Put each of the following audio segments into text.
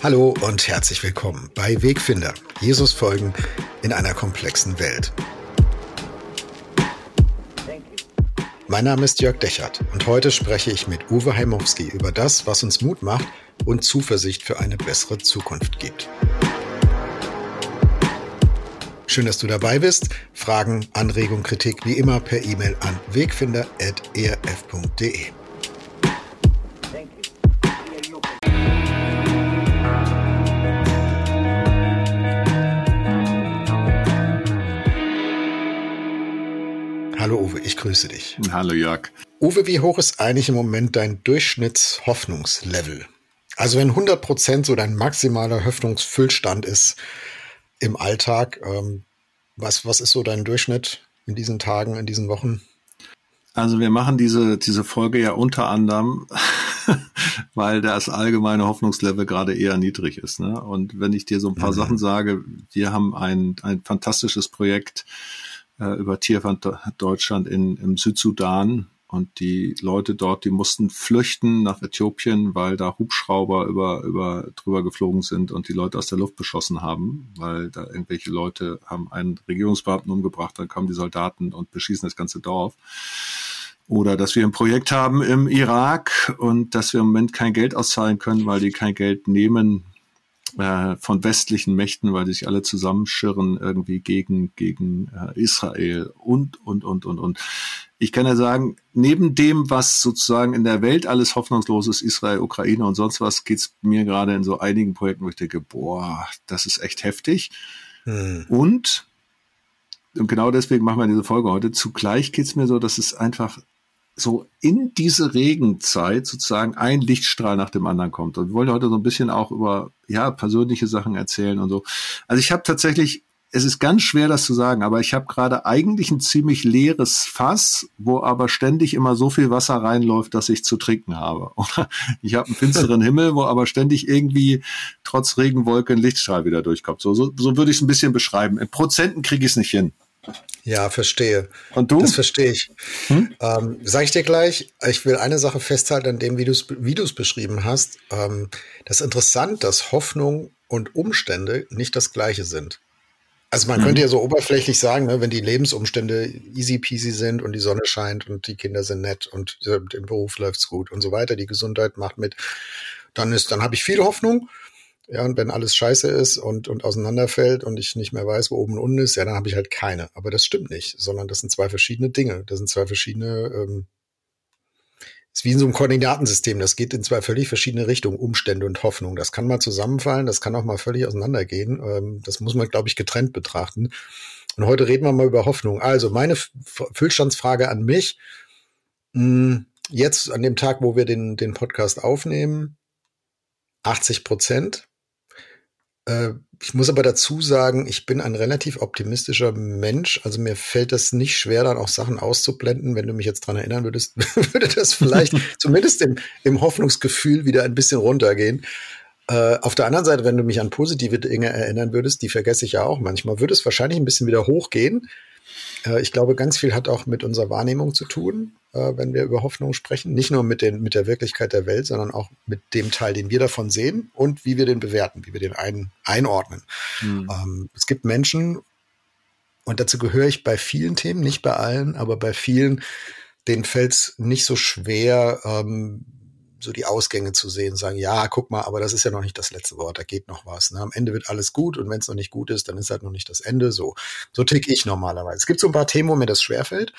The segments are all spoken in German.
Hallo und herzlich willkommen bei Wegfinder. Jesus folgen in einer komplexen Welt. Mein Name ist Jörg Dechert und heute spreche ich mit Uwe Heimowski über das, was uns Mut macht und Zuversicht für eine bessere Zukunft gibt. Schön, dass du dabei bist. Fragen, Anregungen, Kritik wie immer per E-Mail an wegfinder.erf.de. Hallo Uwe, ich grüße dich. Hallo Jörg. Uwe, wie hoch ist eigentlich im Moment dein Durchschnittshoffnungslevel? Also wenn 100 Prozent so dein maximaler Hoffnungsfüllstand ist im Alltag, ähm, was, was ist so dein Durchschnitt in diesen Tagen, in diesen Wochen? Also wir machen diese, diese Folge ja unter anderem, weil das allgemeine Hoffnungslevel gerade eher niedrig ist. Ne? Und wenn ich dir so ein paar mhm. Sachen sage, wir haben ein, ein fantastisches Projekt äh, über Tierfand Deutschland in, im Südsudan. Und die Leute dort, die mussten flüchten nach Äthiopien, weil da Hubschrauber über, über drüber geflogen sind und die Leute aus der Luft beschossen haben, weil da irgendwelche Leute haben einen Regierungsbeamten umgebracht, dann kamen die Soldaten und beschießen das ganze Dorf. Oder dass wir ein Projekt haben im Irak und dass wir im Moment kein Geld auszahlen können, weil die kein Geld nehmen, äh, von westlichen Mächten, weil die sich alle zusammenschirren irgendwie gegen, gegen äh, Israel und, und, und, und, und. Ich kann ja sagen, neben dem, was sozusagen in der Welt alles hoffnungslos ist, Israel, Ukraine und sonst was, geht's mir gerade in so einigen Projekten, wo ich denke, boah, das ist echt heftig. Hm. Und, und genau deswegen machen wir diese Folge heute, zugleich geht's mir so, dass es einfach so in diese Regenzeit sozusagen ein Lichtstrahl nach dem anderen kommt. Und wir wollen heute so ein bisschen auch über ja persönliche Sachen erzählen und so. Also ich habe tatsächlich, es ist ganz schwer, das zu sagen, aber ich habe gerade eigentlich ein ziemlich leeres Fass, wo aber ständig immer so viel Wasser reinläuft, dass ich zu trinken habe. Oder ich habe einen finsteren Himmel, wo aber ständig irgendwie trotz Regenwolke ein Lichtstrahl wieder durchkommt. So, so, so würde ich es ein bisschen beschreiben. In Prozenten kriege ich es nicht hin. Ja, verstehe. Und du? Das verstehe ich. Hm? Ähm, Sage ich dir gleich. Ich will eine Sache festhalten an dem, wie du es beschrieben hast. Ähm, das ist interessant, dass Hoffnung und Umstände nicht das gleiche sind. Also man mhm. könnte ja so oberflächlich sagen, ne, wenn die Lebensumstände easy peasy sind und die Sonne scheint und die Kinder sind nett und äh, im Beruf läuft's gut und so weiter, die Gesundheit macht mit, dann ist, dann habe ich viel Hoffnung. Ja, und wenn alles scheiße ist und, und auseinanderfällt und ich nicht mehr weiß, wo oben und unten ist, ja, dann habe ich halt keine. Aber das stimmt nicht, sondern das sind zwei verschiedene Dinge. Das sind zwei verschiedene, ähm, ist wie in so einem Koordinatensystem. Das geht in zwei völlig verschiedene Richtungen, Umstände und Hoffnung. Das kann mal zusammenfallen, das kann auch mal völlig auseinandergehen. Ähm, das muss man, glaube ich, getrennt betrachten. Und heute reden wir mal über Hoffnung. Also meine Füllstandsfrage an mich. Hm, jetzt an dem Tag, wo wir den, den Podcast aufnehmen, 80 Prozent. Äh, ich muss aber dazu sagen, ich bin ein relativ optimistischer Mensch. Also mir fällt das nicht schwer, dann auch Sachen auszublenden. Wenn du mich jetzt dran erinnern würdest, würde das vielleicht zumindest im, im Hoffnungsgefühl wieder ein bisschen runtergehen. Äh, auf der anderen Seite, wenn du mich an positive Dinge erinnern würdest, die vergesse ich ja auch manchmal, würde es wahrscheinlich ein bisschen wieder hochgehen. Äh, ich glaube, ganz viel hat auch mit unserer Wahrnehmung zu tun, äh, wenn wir über Hoffnung sprechen. Nicht nur mit, den, mit der Wirklichkeit der Welt, sondern auch mit dem Teil, den wir davon sehen und wie wir den bewerten, wie wir den ein, einordnen. Mhm. Ähm, es gibt Menschen, und dazu gehöre ich bei vielen Themen, nicht bei allen, aber bei vielen, denen fällt es nicht so schwer, ähm, so die Ausgänge zu sehen, sagen, ja, guck mal, aber das ist ja noch nicht das letzte Wort, da geht noch was. Ne? Am Ende wird alles gut und wenn es noch nicht gut ist, dann ist halt noch nicht das Ende. So, so tick ich normalerweise. Es gibt so ein paar Themen, wo mir das schwerfällt,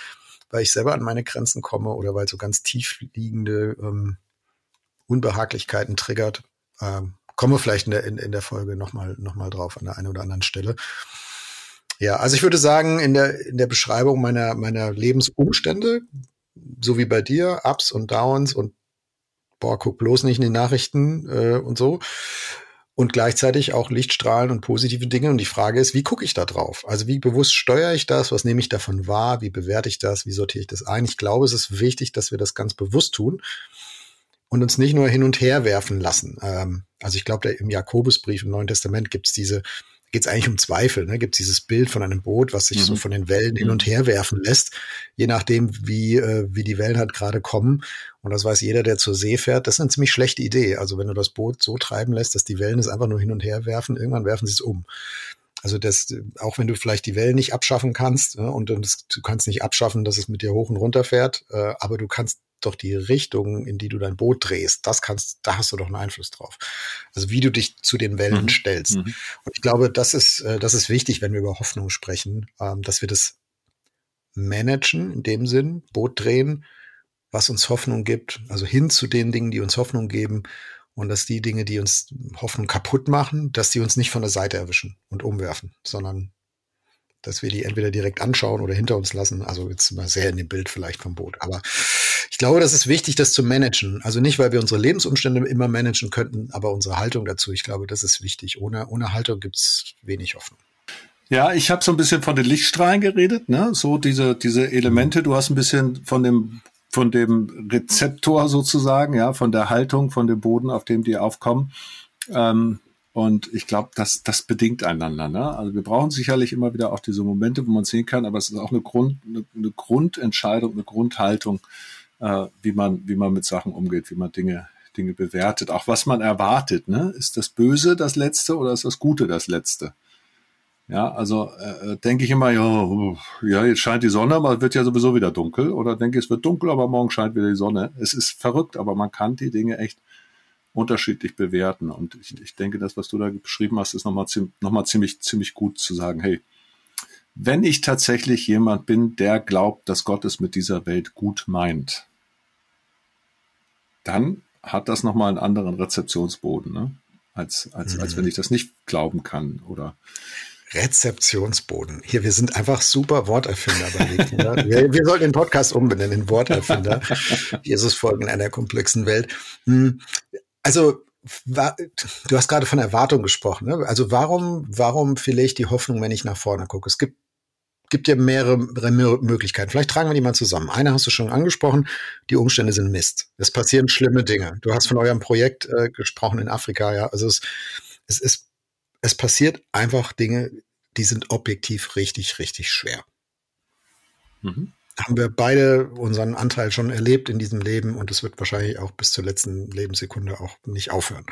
weil ich selber an meine Grenzen komme oder weil so ganz tief liegende ähm, Unbehaglichkeiten triggert. Ähm, komme vielleicht in der, in, in der Folge nochmal noch mal drauf an der einen oder anderen Stelle. Ja, also ich würde sagen, in der, in der Beschreibung meiner, meiner Lebensumstände, so wie bei dir, Ups und Downs und boah, guck bloß nicht in die Nachrichten äh, und so. Und gleichzeitig auch Lichtstrahlen und positive Dinge. Und die Frage ist, wie gucke ich da drauf? Also wie bewusst steuere ich das? Was nehme ich davon wahr? Wie bewerte ich das? Wie sortiere ich das ein? Ich glaube, es ist wichtig, dass wir das ganz bewusst tun und uns nicht nur hin und her werfen lassen. Ähm, also ich glaube, im Jakobusbrief im Neuen Testament gibt es diese geht es eigentlich um Zweifel. Ne? Gibt es dieses Bild von einem Boot, was sich mhm. so von den Wellen hin und mhm. her werfen lässt, je nachdem, wie, äh, wie die Wellen halt gerade kommen. Und das weiß jeder, der zur See fährt. Das ist eine ziemlich schlechte Idee. Also wenn du das Boot so treiben lässt, dass die Wellen es einfach nur hin und her werfen, irgendwann werfen sie es um. Also das, auch wenn du vielleicht die Wellen nicht abschaffen kannst ne, und, und das, du kannst nicht abschaffen, dass es mit dir hoch und runter fährt, äh, aber du kannst doch die Richtung, in die du dein Boot drehst, das kannst, da hast du doch einen Einfluss drauf. Also wie du dich zu den Wellen mhm. stellst. Mhm. Und ich glaube, das ist, äh, das ist wichtig, wenn wir über Hoffnung sprechen, ähm, dass wir das managen, in dem Sinn, Boot drehen, was uns Hoffnung gibt, also hin zu den Dingen, die uns Hoffnung geben und dass die Dinge, die uns Hoffnung kaputt machen, dass die uns nicht von der Seite erwischen und umwerfen, sondern dass wir die entweder direkt anschauen oder hinter uns lassen. Also jetzt mal sehr in dem Bild vielleicht vom Boot. Aber ich glaube, das ist wichtig, das zu managen. Also nicht, weil wir unsere Lebensumstände immer managen könnten, aber unsere Haltung dazu. Ich glaube, das ist wichtig. Ohne, ohne Haltung gibt's wenig Hoffnung. Ja, ich habe so ein bisschen von den Lichtstrahlen geredet, ne? So diese diese Elemente. Du hast ein bisschen von dem von dem Rezeptor sozusagen, ja, von der Haltung, von dem Boden, auf dem die aufkommen. Ähm, und ich glaube, das, das bedingt einander. Ne? Also wir brauchen sicherlich immer wieder auch diese Momente, wo man sehen kann, aber es ist auch eine, Grund, eine, eine Grundentscheidung, eine Grundhaltung, äh, wie, man, wie man mit Sachen umgeht, wie man Dinge, Dinge bewertet. Auch was man erwartet. Ne? Ist das Böse das Letzte oder ist das Gute das Letzte? Ja, also äh, denke ich immer, ja, ja, jetzt scheint die Sonne, aber es wird ja sowieso wieder dunkel. Oder denke ich, es wird dunkel, aber morgen scheint wieder die Sonne. Es ist verrückt, aber man kann die Dinge echt unterschiedlich bewerten. Und ich, ich denke, das, was du da beschrieben hast, ist nochmal noch ziemlich, ziemlich gut zu sagen, hey, wenn ich tatsächlich jemand bin, der glaubt, dass Gott es mit dieser Welt gut meint, dann hat das nochmal einen anderen Rezeptionsboden, ne? als, als, mhm. als wenn ich das nicht glauben kann oder Rezeptionsboden. Hier, wir sind einfach super Worterfinder bei Wegkinder. wir, wir sollten den Podcast umbenennen in Worterfinder. Jesus folgen in einer komplexen Welt. Hm, also, du hast gerade von Erwartung gesprochen. Ne? Also warum, warum vielleicht die Hoffnung, wenn ich nach vorne gucke? Es gibt gibt ja mehrere Möglichkeiten. Vielleicht tragen wir die mal zusammen. Eine hast du schon angesprochen, die Umstände sind Mist. Es passieren schlimme Dinge. Du hast von eurem Projekt äh, gesprochen in Afrika, ja. Also es, es ist es passiert einfach Dinge, die sind objektiv richtig, richtig schwer. Mhm. Haben wir beide unseren Anteil schon erlebt in diesem Leben und es wird wahrscheinlich auch bis zur letzten Lebenssekunde auch nicht aufhören.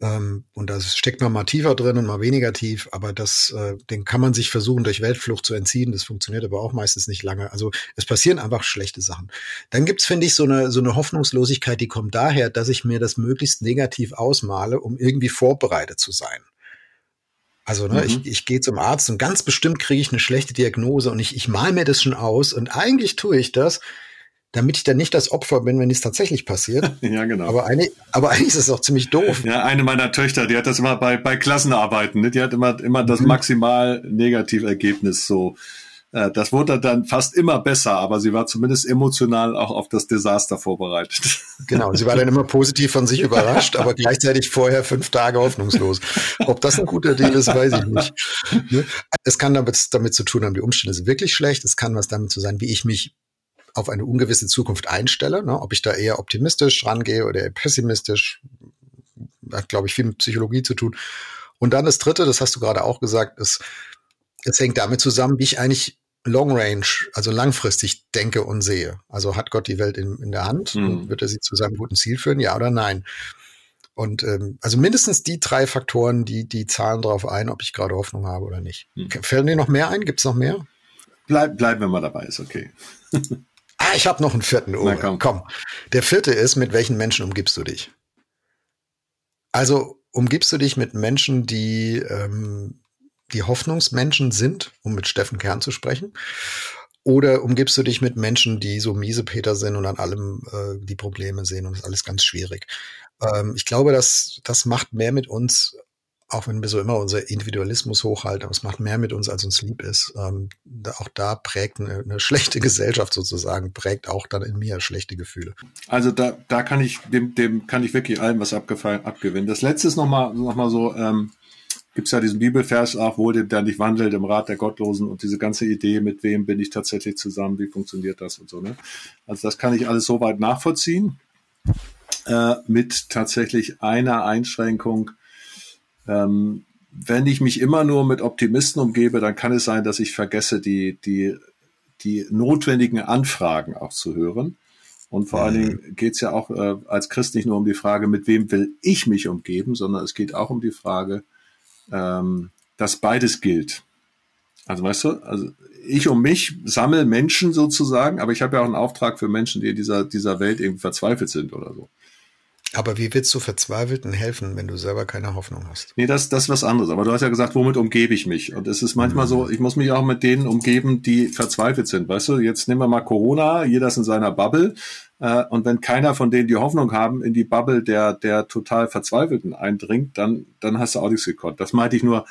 Ähm, und da steckt man mal tiefer drin und mal weniger tief, aber das, äh, den kann man sich versuchen, durch Weltflucht zu entziehen. Das funktioniert aber auch meistens nicht lange. Also es passieren einfach schlechte Sachen. Dann gibt's, finde ich, so eine, so eine Hoffnungslosigkeit, die kommt daher, dass ich mir das möglichst negativ ausmale, um irgendwie vorbereitet zu sein. Also ne, mhm. ich, ich gehe zum Arzt und ganz bestimmt kriege ich eine schlechte Diagnose und ich, ich mal mir das schon aus und eigentlich tue ich das, damit ich dann nicht das Opfer bin, wenn es tatsächlich passiert. ja, genau. Aber eigentlich, aber eigentlich ist es auch ziemlich doof. Ja, eine meiner Töchter, die hat das immer bei, bei Klassenarbeiten, ne? die hat immer, immer das mhm. maximal Negativergebnis so äh, das wurde dann fast immer besser, aber sie war zumindest emotional auch auf das Desaster vorbereitet. Genau, sie war dann immer positiv von sich überrascht, aber gleichzeitig vorher fünf Tage hoffnungslos. Ob das ein guter Deal ist, weiß ich nicht. Ne? Es kann damit, damit zu tun haben, die Umstände sind wirklich schlecht. Es kann was damit zu sein, wie ich mich auf eine ungewisse Zukunft einstelle, ne? ob ich da eher optimistisch rangehe oder eher pessimistisch, hat, glaube ich, viel mit Psychologie zu tun. Und dann das Dritte, das hast du gerade auch gesagt, ist, es hängt damit zusammen, wie ich eigentlich Long Range, also langfristig denke und sehe. Also hat Gott die Welt in, in der Hand mhm. und wird er sie zu seinem guten Ziel führen, ja oder nein? Und ähm, also mindestens die drei Faktoren, die, die zahlen darauf ein, ob ich gerade Hoffnung habe oder nicht. Mhm. Fällen dir noch mehr ein? Gibt es noch mehr? Bleib, bleiben wir mal dabei, ist okay. ah, ich habe noch einen vierten Uhr. komm. komm. Der vierte ist, mit welchen Menschen umgibst du dich? Also umgibst du dich mit Menschen, die ähm, die Hoffnungsmenschen sind, um mit Steffen Kern zu sprechen? Oder umgibst du dich mit Menschen, die so miese Peter sind und an allem äh, die Probleme sehen und das ist alles ganz schwierig? Ähm, ich glaube, dass das macht mehr mit uns, auch wenn wir so immer unser Individualismus hochhalten, aber es macht mehr mit uns, als uns lieb ist. Ähm, da, auch da prägt eine, eine, schlechte Gesellschaft sozusagen, prägt auch dann in mir schlechte Gefühle. Also da, da kann ich, dem, dem kann ich wirklich allem was abgefallen, abgewinnen. Das letzte ist nochmal noch mal so, ähm, gibt es ja diesen Bibelvers auch, wohl dem, der nicht wandelt im Rat der Gottlosen und diese ganze Idee, mit wem bin ich tatsächlich zusammen, wie funktioniert das und so. Ne? Also das kann ich alles soweit nachvollziehen. Äh, mit tatsächlich einer Einschränkung, ähm, wenn ich mich immer nur mit Optimisten umgebe, dann kann es sein, dass ich vergesse, die, die, die notwendigen Anfragen auch zu hören. Und vor mhm. allen Dingen geht es ja auch äh, als Christ nicht nur um die Frage, mit wem will ich mich umgeben, sondern es geht auch um die Frage, ähm, dass beides gilt. Also weißt du, also ich um mich sammle Menschen sozusagen, aber ich habe ja auch einen Auftrag für Menschen, die in dieser, dieser Welt irgendwie verzweifelt sind oder so. Aber wie willst du Verzweifelten helfen, wenn du selber keine Hoffnung hast? Nee, das, das ist was anderes. Aber du hast ja gesagt, womit umgebe ich mich? Und es ist manchmal mhm. so, ich muss mich auch mit denen umgeben, die verzweifelt sind. Weißt du, jetzt nehmen wir mal Corona, jeder ist in seiner Bubble. Äh, und wenn keiner von denen die Hoffnung haben, in die Bubble der, der total Verzweifelten eindringt, dann, dann hast du auch nichts gekonnt. Das meinte ich nur,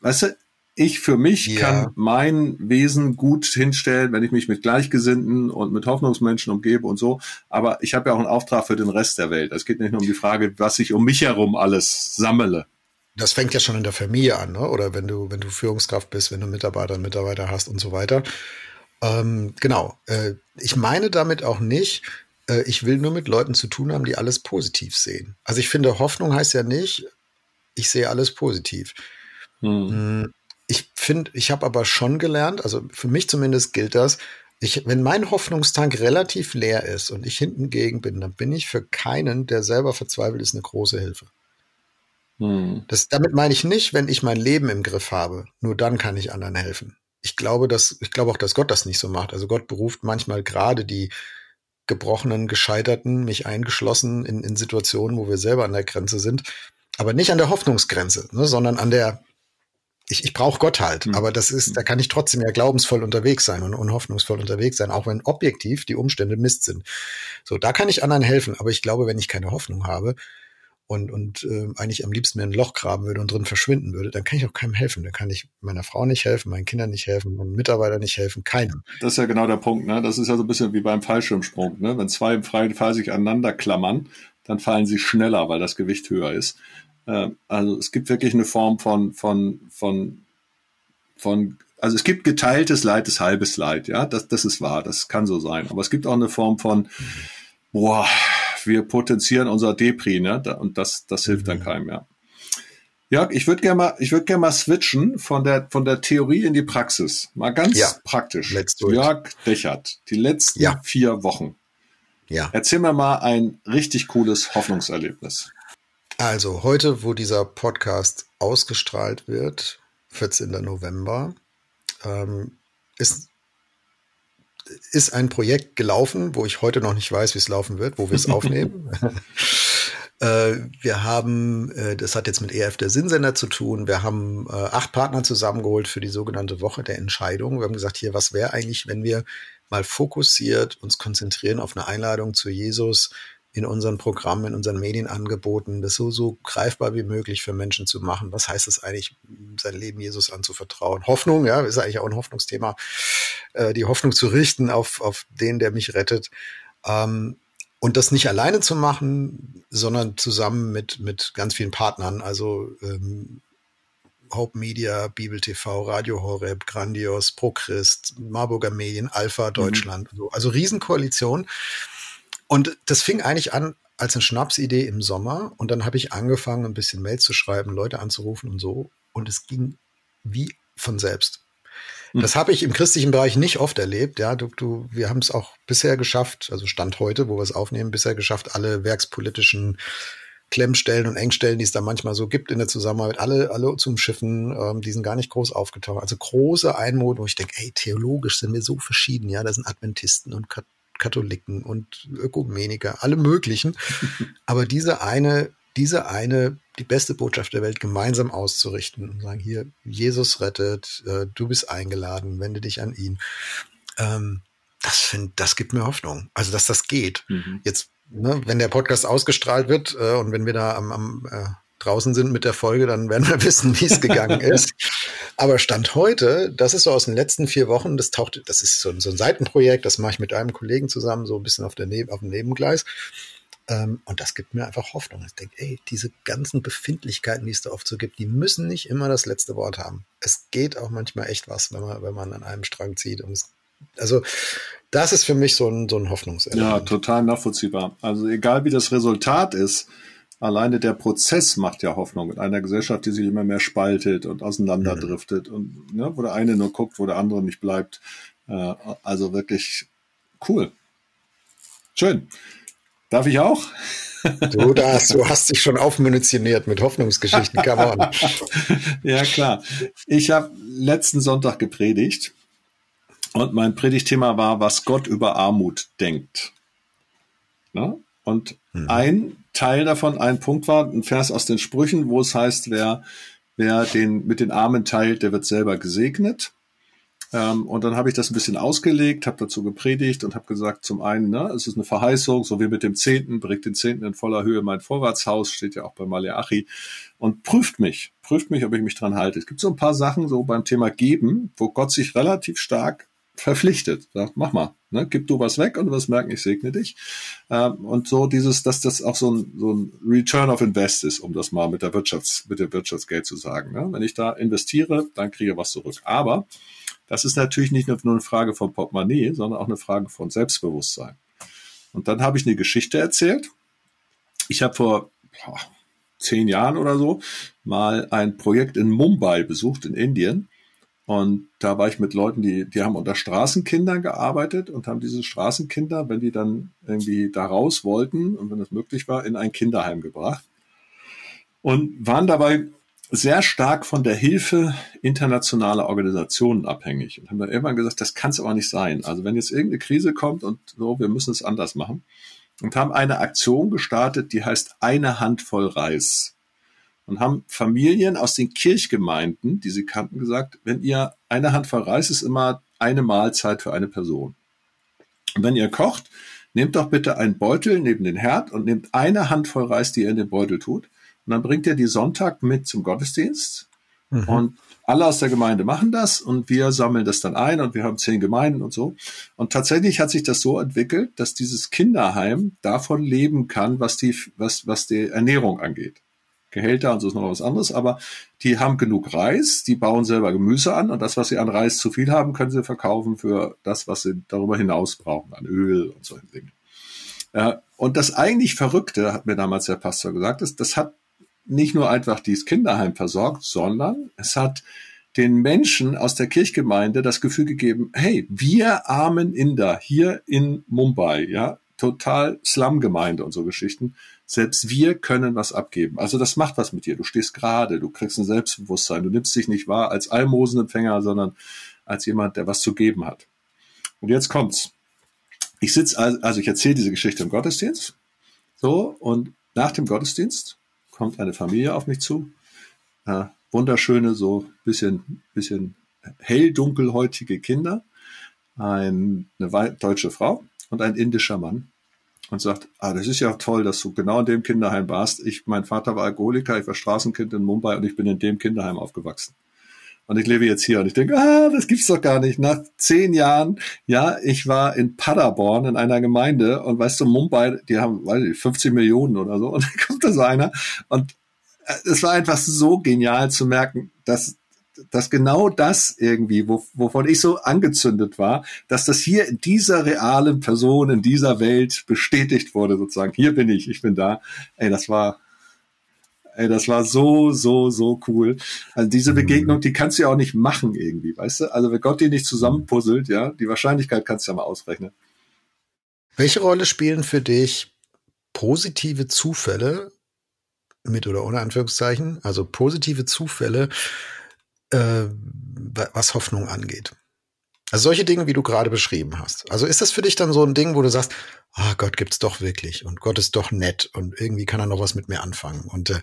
weißt du, ich für mich ja. kann mein Wesen gut hinstellen, wenn ich mich mit Gleichgesinnten und mit Hoffnungsmenschen umgebe und so. Aber ich habe ja auch einen Auftrag für den Rest der Welt. Es geht nicht nur um die Frage, was ich um mich herum alles sammle. Das fängt ja schon in der Familie an, ne? oder wenn du, wenn du Führungskraft bist, wenn du Mitarbeiter und Mitarbeiter hast und so weiter. Ähm, genau. Äh, ich meine damit auch nicht, äh, ich will nur mit Leuten zu tun haben, die alles positiv sehen. Also ich finde, Hoffnung heißt ja nicht, ich sehe alles positiv. Hm. Ich finde, ich habe aber schon gelernt, also für mich zumindest gilt das, ich, wenn mein Hoffnungstank relativ leer ist und ich hinten gegen bin, dann bin ich für keinen, der selber verzweifelt ist, eine große Hilfe. Hm. Das, damit meine ich nicht, wenn ich mein Leben im Griff habe. Nur dann kann ich anderen helfen. Ich glaube, dass, ich glaube auch, dass Gott das nicht so macht. Also Gott beruft manchmal gerade die gebrochenen, gescheiterten, mich eingeschlossen in, in Situationen, wo wir selber an der Grenze sind, aber nicht an der Hoffnungsgrenze, ne, sondern an der ich, ich brauche Gott halt, mhm. aber das ist, da kann ich trotzdem ja glaubensvoll unterwegs sein und, und hoffnungsvoll unterwegs sein, auch wenn objektiv die Umstände Mist sind. So, da kann ich anderen helfen, aber ich glaube, wenn ich keine Hoffnung habe und, und äh, eigentlich am liebsten mir ein Loch graben würde und drin verschwinden würde, dann kann ich auch keinem helfen. Dann kann ich meiner Frau nicht helfen, meinen Kindern nicht helfen, meinen Mitarbeitern nicht helfen, keinem. Das ist ja genau der Punkt, ne? Das ist ja so ein bisschen wie beim Fallschirmsprung, ne? Wenn zwei im freien Fall sich aneinander klammern, dann fallen sie schneller, weil das Gewicht höher ist. Äh, also es gibt wirklich eine Form von, von, von, von, also es gibt geteiltes Leid, ist halbes Leid, ja, das, das ist wahr, das kann so sein. Aber es gibt auch eine Form von, boah, wir potenzieren unser Depri, ne? Und das, das hilft dann mhm. keinem, ja. Jörg, ich würde gerne mal, ich würde gerne mal switchen von der, von der Theorie in die Praxis. Mal ganz ja, praktisch. Jörg Dechert, die letzten ja. vier Wochen. Ja. Erzähl mir mal ein richtig cooles Hoffnungserlebnis. Also heute, wo dieser Podcast ausgestrahlt wird, 14. November, ähm, ist, ist ein Projekt gelaufen, wo ich heute noch nicht weiß, wie es laufen wird, wo wir es aufnehmen. äh, wir haben, äh, das hat jetzt mit EF der Sinnsender zu tun, wir haben äh, acht Partner zusammengeholt für die sogenannte Woche der Entscheidung. Wir haben gesagt, hier, was wäre eigentlich, wenn wir mal fokussiert uns konzentrieren auf eine Einladung zu Jesus, in unseren Programmen, in unseren Medienangeboten, das so, so greifbar wie möglich für Menschen zu machen. Was heißt es eigentlich, sein Leben Jesus anzuvertrauen? Hoffnung, ja, ist eigentlich auch ein Hoffnungsthema, äh, die Hoffnung zu richten auf, auf den, der mich rettet. Ähm, und das nicht alleine zu machen, sondern zusammen mit, mit ganz vielen Partnern, also ähm, Hope Media, Bibel TV, Radio Horeb, Grandios, ProChrist, Marburger Medien, Alpha mhm. Deutschland, mhm. also Riesenkoalition. Und das fing eigentlich an als eine Schnapsidee im Sommer. Und dann habe ich angefangen, ein bisschen Mail zu schreiben, Leute anzurufen und so. Und es ging wie von selbst. Hm. Das habe ich im christlichen Bereich nicht oft erlebt. Ja, du, du, wir haben es auch bisher geschafft, also Stand heute, wo wir es aufnehmen, bisher geschafft, alle werkspolitischen Klemmstellen und Engstellen, die es da manchmal so gibt in der Zusammenarbeit, alle, alle zum Schiffen, ähm, die sind gar nicht groß aufgetaucht. Also große Einmut, wo ich denke, ey, theologisch sind wir so verschieden, ja, da sind Adventisten und Katholiken und Ökumeniker, alle möglichen. Aber diese eine, diese eine, die beste Botschaft der Welt gemeinsam auszurichten und sagen, hier, Jesus rettet, äh, du bist eingeladen, wende dich an ihn. Ähm, das find, das gibt mir Hoffnung. Also, dass das geht. Mhm. Jetzt, ne, wenn der Podcast ausgestrahlt wird äh, und wenn wir da am, am äh, draußen sind mit der Folge, dann werden wir wissen, wie es gegangen ist. Aber Stand heute, das ist so aus den letzten vier Wochen, das taucht, das ist so, so ein Seitenprojekt, das mache ich mit einem Kollegen zusammen, so ein bisschen auf, der Neb auf dem Nebengleis. Ähm, und das gibt mir einfach Hoffnung. Ich denke, ey, diese ganzen Befindlichkeiten, die es da oft so gibt, die müssen nicht immer das letzte Wort haben. Es geht auch manchmal echt was, wenn man, wenn man an einem Strang zieht. Also, das ist für mich so ein, so ein Hoffnungselement. Ja, total nachvollziehbar. Also, egal wie das Resultat ist, alleine der Prozess macht ja Hoffnung in einer Gesellschaft, die sich immer mehr spaltet und auseinanderdriftet mhm. und ne, wo der eine nur guckt, wo der andere nicht bleibt. Äh, also wirklich cool. Schön. Darf ich auch? Du, das, du hast dich schon aufmunitioniert mit Hoffnungsgeschichten, come on. ja, klar. Ich habe letzten Sonntag gepredigt und mein Predigtthema war, was Gott über Armut denkt. Na? Und mhm. ein Teil davon, ein Punkt war ein Vers aus den Sprüchen, wo es heißt, wer, wer den mit den Armen teilt, der wird selber gesegnet. Ähm, und dann habe ich das ein bisschen ausgelegt, habe dazu gepredigt und habe gesagt, zum einen, ne, es ist eine Verheißung, so wie mit dem Zehnten, bringt den Zehnten in voller Höhe mein Vorratshaus, steht ja auch bei Maleachi, und prüft mich, prüft mich, ob ich mich dran halte. Es gibt so ein paar Sachen so beim Thema Geben, wo Gott sich relativ stark verpflichtet. Sagt, mach mal, ne? gib du was weg und du wirst merken, ich segne dich. Ähm, und so dieses, dass das auch so ein, so ein Return of Invest ist, um das mal mit der Wirtschafts, mit dem Wirtschaftsgeld zu sagen. Ne? Wenn ich da investiere, dann kriege ich was zurück. Aber das ist natürlich nicht nur eine Frage von Portemonnaie, sondern auch eine Frage von Selbstbewusstsein. Und dann habe ich eine Geschichte erzählt. Ich habe vor boah, zehn Jahren oder so mal ein Projekt in Mumbai besucht, in Indien. Und da war ich mit Leuten, die, die haben unter Straßenkindern gearbeitet und haben diese Straßenkinder, wenn die dann irgendwie da raus wollten und wenn das möglich war, in ein Kinderheim gebracht. Und waren dabei sehr stark von der Hilfe internationaler Organisationen abhängig und haben dann irgendwann gesagt, das kann es aber nicht sein. Also wenn jetzt irgendeine Krise kommt und so, wir müssen es anders machen. Und haben eine Aktion gestartet, die heißt eine Handvoll Reis. Und haben Familien aus den Kirchgemeinden, die sie kannten, gesagt, wenn ihr eine Handvoll Reis ist immer eine Mahlzeit für eine Person. Und wenn ihr kocht, nehmt doch bitte einen Beutel neben den Herd und nehmt eine Handvoll Reis, die ihr in den Beutel tut und dann bringt er die Sonntag mit zum Gottesdienst. Mhm. Und alle aus der Gemeinde machen das und wir sammeln das dann ein und wir haben zehn Gemeinden und so. Und tatsächlich hat sich das so entwickelt, dass dieses Kinderheim davon leben kann, was die, was, was die Ernährung angeht. Gehälter und so ist noch was anderes, aber die haben genug Reis, die bauen selber Gemüse an und das, was sie an Reis zu viel haben, können sie verkaufen für das, was sie darüber hinaus brauchen, an Öl und solchen Dingen. Ja, und das eigentlich Verrückte, hat mir damals der Pastor gesagt, ist, das hat nicht nur einfach dieses Kinderheim versorgt, sondern es hat den Menschen aus der Kirchgemeinde das Gefühl gegeben, hey, wir armen Inder hier in Mumbai, ja, total Slumgemeinde und so Geschichten, selbst wir können was abgeben. Also das macht was mit dir. Du stehst gerade, du kriegst ein Selbstbewusstsein, du nimmst dich nicht wahr als Almosenempfänger, sondern als jemand, der was zu geben hat. Und jetzt kommt's. Ich sitze, also ich erzähle diese Geschichte im Gottesdienst, so, und nach dem Gottesdienst kommt eine Familie auf mich zu. Äh, wunderschöne, so bisschen, bisschen hell-dunkelhäutige Kinder. Ein, eine deutsche Frau und ein indischer Mann. Und sagt, ah, das ist ja toll, dass du genau in dem Kinderheim warst. Ich, mein Vater war Alkoholiker, ich war Straßenkind in Mumbai und ich bin in dem Kinderheim aufgewachsen. Und ich lebe jetzt hier und ich denke, ah, das gibt's doch gar nicht. Nach zehn Jahren, ja, ich war in Paderborn in einer Gemeinde und weißt du, Mumbai, die haben, weiß ich, 50 Millionen oder so und dann kommt da so einer und äh, es war einfach so genial zu merken, dass dass genau das irgendwie, wo, wovon ich so angezündet war, dass das hier in dieser realen Person, in dieser Welt bestätigt wurde, sozusagen. Hier bin ich, ich bin da. Ey, das war, Ey, das war so, so, so cool. Also diese Begegnung, mhm. die kannst du ja auch nicht machen irgendwie, weißt du? Also wenn Gott die nicht zusammenpuzzelt, ja, die Wahrscheinlichkeit kannst du ja mal ausrechnen. Welche Rolle spielen für dich positive Zufälle mit oder ohne Anführungszeichen, also positive Zufälle, äh, was Hoffnung angeht? Also solche Dinge, wie du gerade beschrieben hast. Also ist das für dich dann so ein Ding, wo du sagst, ah, Gott gibt's doch wirklich und Gott ist doch nett und irgendwie kann er noch was mit mir anfangen. Und äh,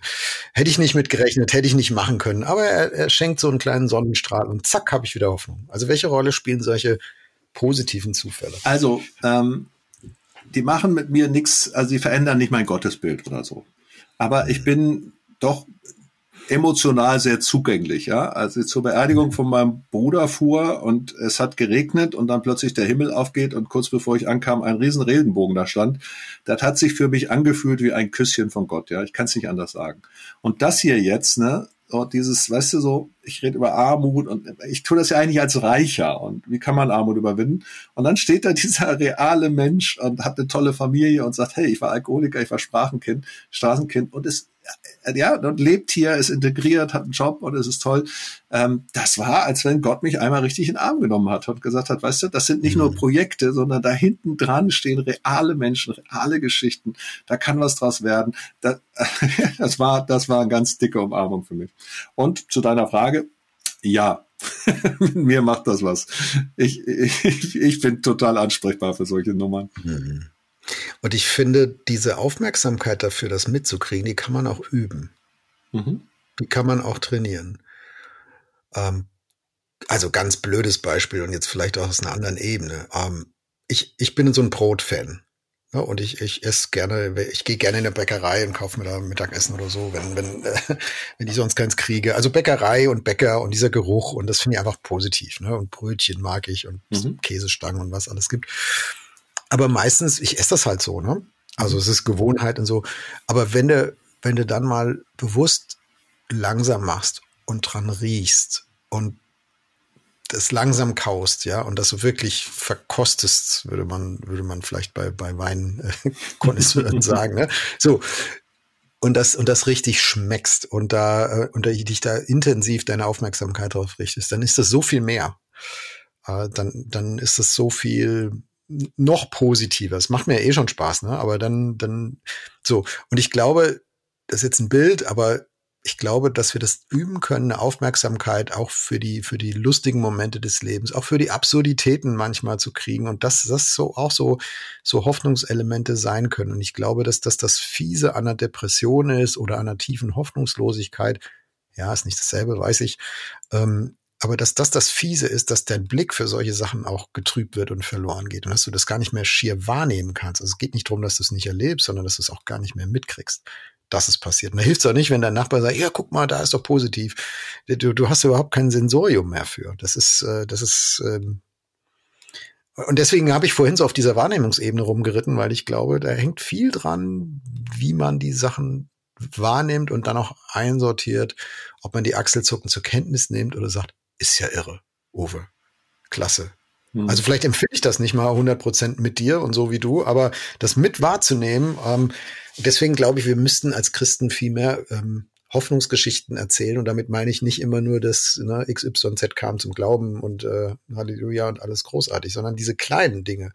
hätte ich nicht mitgerechnet, hätte ich nicht machen können, aber er, er schenkt so einen kleinen Sonnenstrahl und zack, habe ich wieder Hoffnung. Also welche Rolle spielen solche positiven Zufälle? Also, ähm, die machen mit mir nichts, also sie verändern nicht mein Gottesbild oder so. Aber ich bin doch emotional sehr zugänglich. Ja? Als ich zur Beerdigung von meinem Bruder fuhr und es hat geregnet und dann plötzlich der Himmel aufgeht und kurz bevor ich ankam, ein riesen Regenbogen da stand, das hat sich für mich angefühlt wie ein Küsschen von Gott. Ja, ich kann es nicht anders sagen. Und das hier jetzt, ne, dieses, weißt du, so, ich rede über Armut und ich tue das ja eigentlich als Reicher und wie kann man Armut überwinden? Und dann steht da dieser reale Mensch und hat eine tolle Familie und sagt, hey, ich war Alkoholiker, ich war Sprachenkind, Straßenkind und ist ja, und lebt hier, ist integriert, hat einen Job und es ist toll. Ähm, das war, als wenn Gott mich einmal richtig in den Arm genommen hat und gesagt hat, weißt du, das sind nicht mhm. nur Projekte, sondern da hinten dran stehen reale Menschen, reale Geschichten. Da kann was draus werden. Das, das war, das war eine ganz dicke Umarmung für mich. Und zu deiner Frage, ja, mir macht das was. Ich, ich, ich bin total ansprechbar für solche Nummern. Mhm. Und ich finde, diese Aufmerksamkeit dafür, das mitzukriegen, die kann man auch üben. Mhm. Die kann man auch trainieren. Ähm, also ganz blödes Beispiel und jetzt vielleicht auch aus einer anderen Ebene. Ähm, ich, ich bin so ein Brotfan. Ja, und ich, ich esse gerne, ich gehe gerne in eine Bäckerei und kaufe mir da Mittagessen oder so, wenn, wenn, äh, wenn ich sonst keins kriege. Also Bäckerei und Bäcker und dieser Geruch und das finde ich einfach positiv. Ne? Und Brötchen mag ich und mhm. Käsestangen und was alles gibt. Aber meistens, ich esse das halt so, ne? Also es ist Gewohnheit und so. Aber wenn du, wenn du dann mal bewusst langsam machst und dran riechst und das langsam kaust, ja, und das so wirklich verkostest, würde man, würde man vielleicht bei, bei Wein äh, sagen, ne? So. Und das, und das richtig schmeckst und da, äh, und da, dich da intensiv deine Aufmerksamkeit drauf richtest, dann ist das so viel mehr. Äh, dann, dann ist das so viel noch positiver. Es macht mir ja eh schon Spaß, ne? Aber dann, dann so. Und ich glaube, das ist jetzt ein Bild, aber ich glaube, dass wir das üben können, eine Aufmerksamkeit auch für die, für die lustigen Momente des Lebens, auch für die Absurditäten manchmal zu kriegen und dass das so auch so, so Hoffnungselemente sein können. Und ich glaube, dass das das Fiese an einer Depression ist oder an einer tiefen Hoffnungslosigkeit. Ja, ist nicht dasselbe, weiß ich. Ähm, aber dass das das Fiese ist, dass dein Blick für solche Sachen auch getrübt wird und verloren geht und dass du das gar nicht mehr schier wahrnehmen kannst. Also es geht nicht darum, dass du es nicht erlebst, sondern dass du es auch gar nicht mehr mitkriegst, dass es passiert. Und da hilft es auch nicht, wenn dein Nachbar sagt, ja, guck mal, da ist doch positiv. Du, du hast überhaupt kein Sensorium mehr für. Das ist, äh, das ist, ähm und deswegen habe ich vorhin so auf dieser Wahrnehmungsebene rumgeritten, weil ich glaube, da hängt viel dran, wie man die Sachen wahrnimmt und dann auch einsortiert, ob man die Achselzucken zur Kenntnis nimmt oder sagt, ist ja irre, Uwe. Klasse. Mhm. Also vielleicht empfehle ich das nicht mal 100 Prozent mit dir und so wie du, aber das mit wahrzunehmen, ähm, deswegen glaube ich, wir müssten als Christen viel mehr ähm, Hoffnungsgeschichten erzählen und damit meine ich nicht immer nur das ne, XYZ kam zum Glauben und äh, Halleluja und alles großartig, sondern diese kleinen Dinge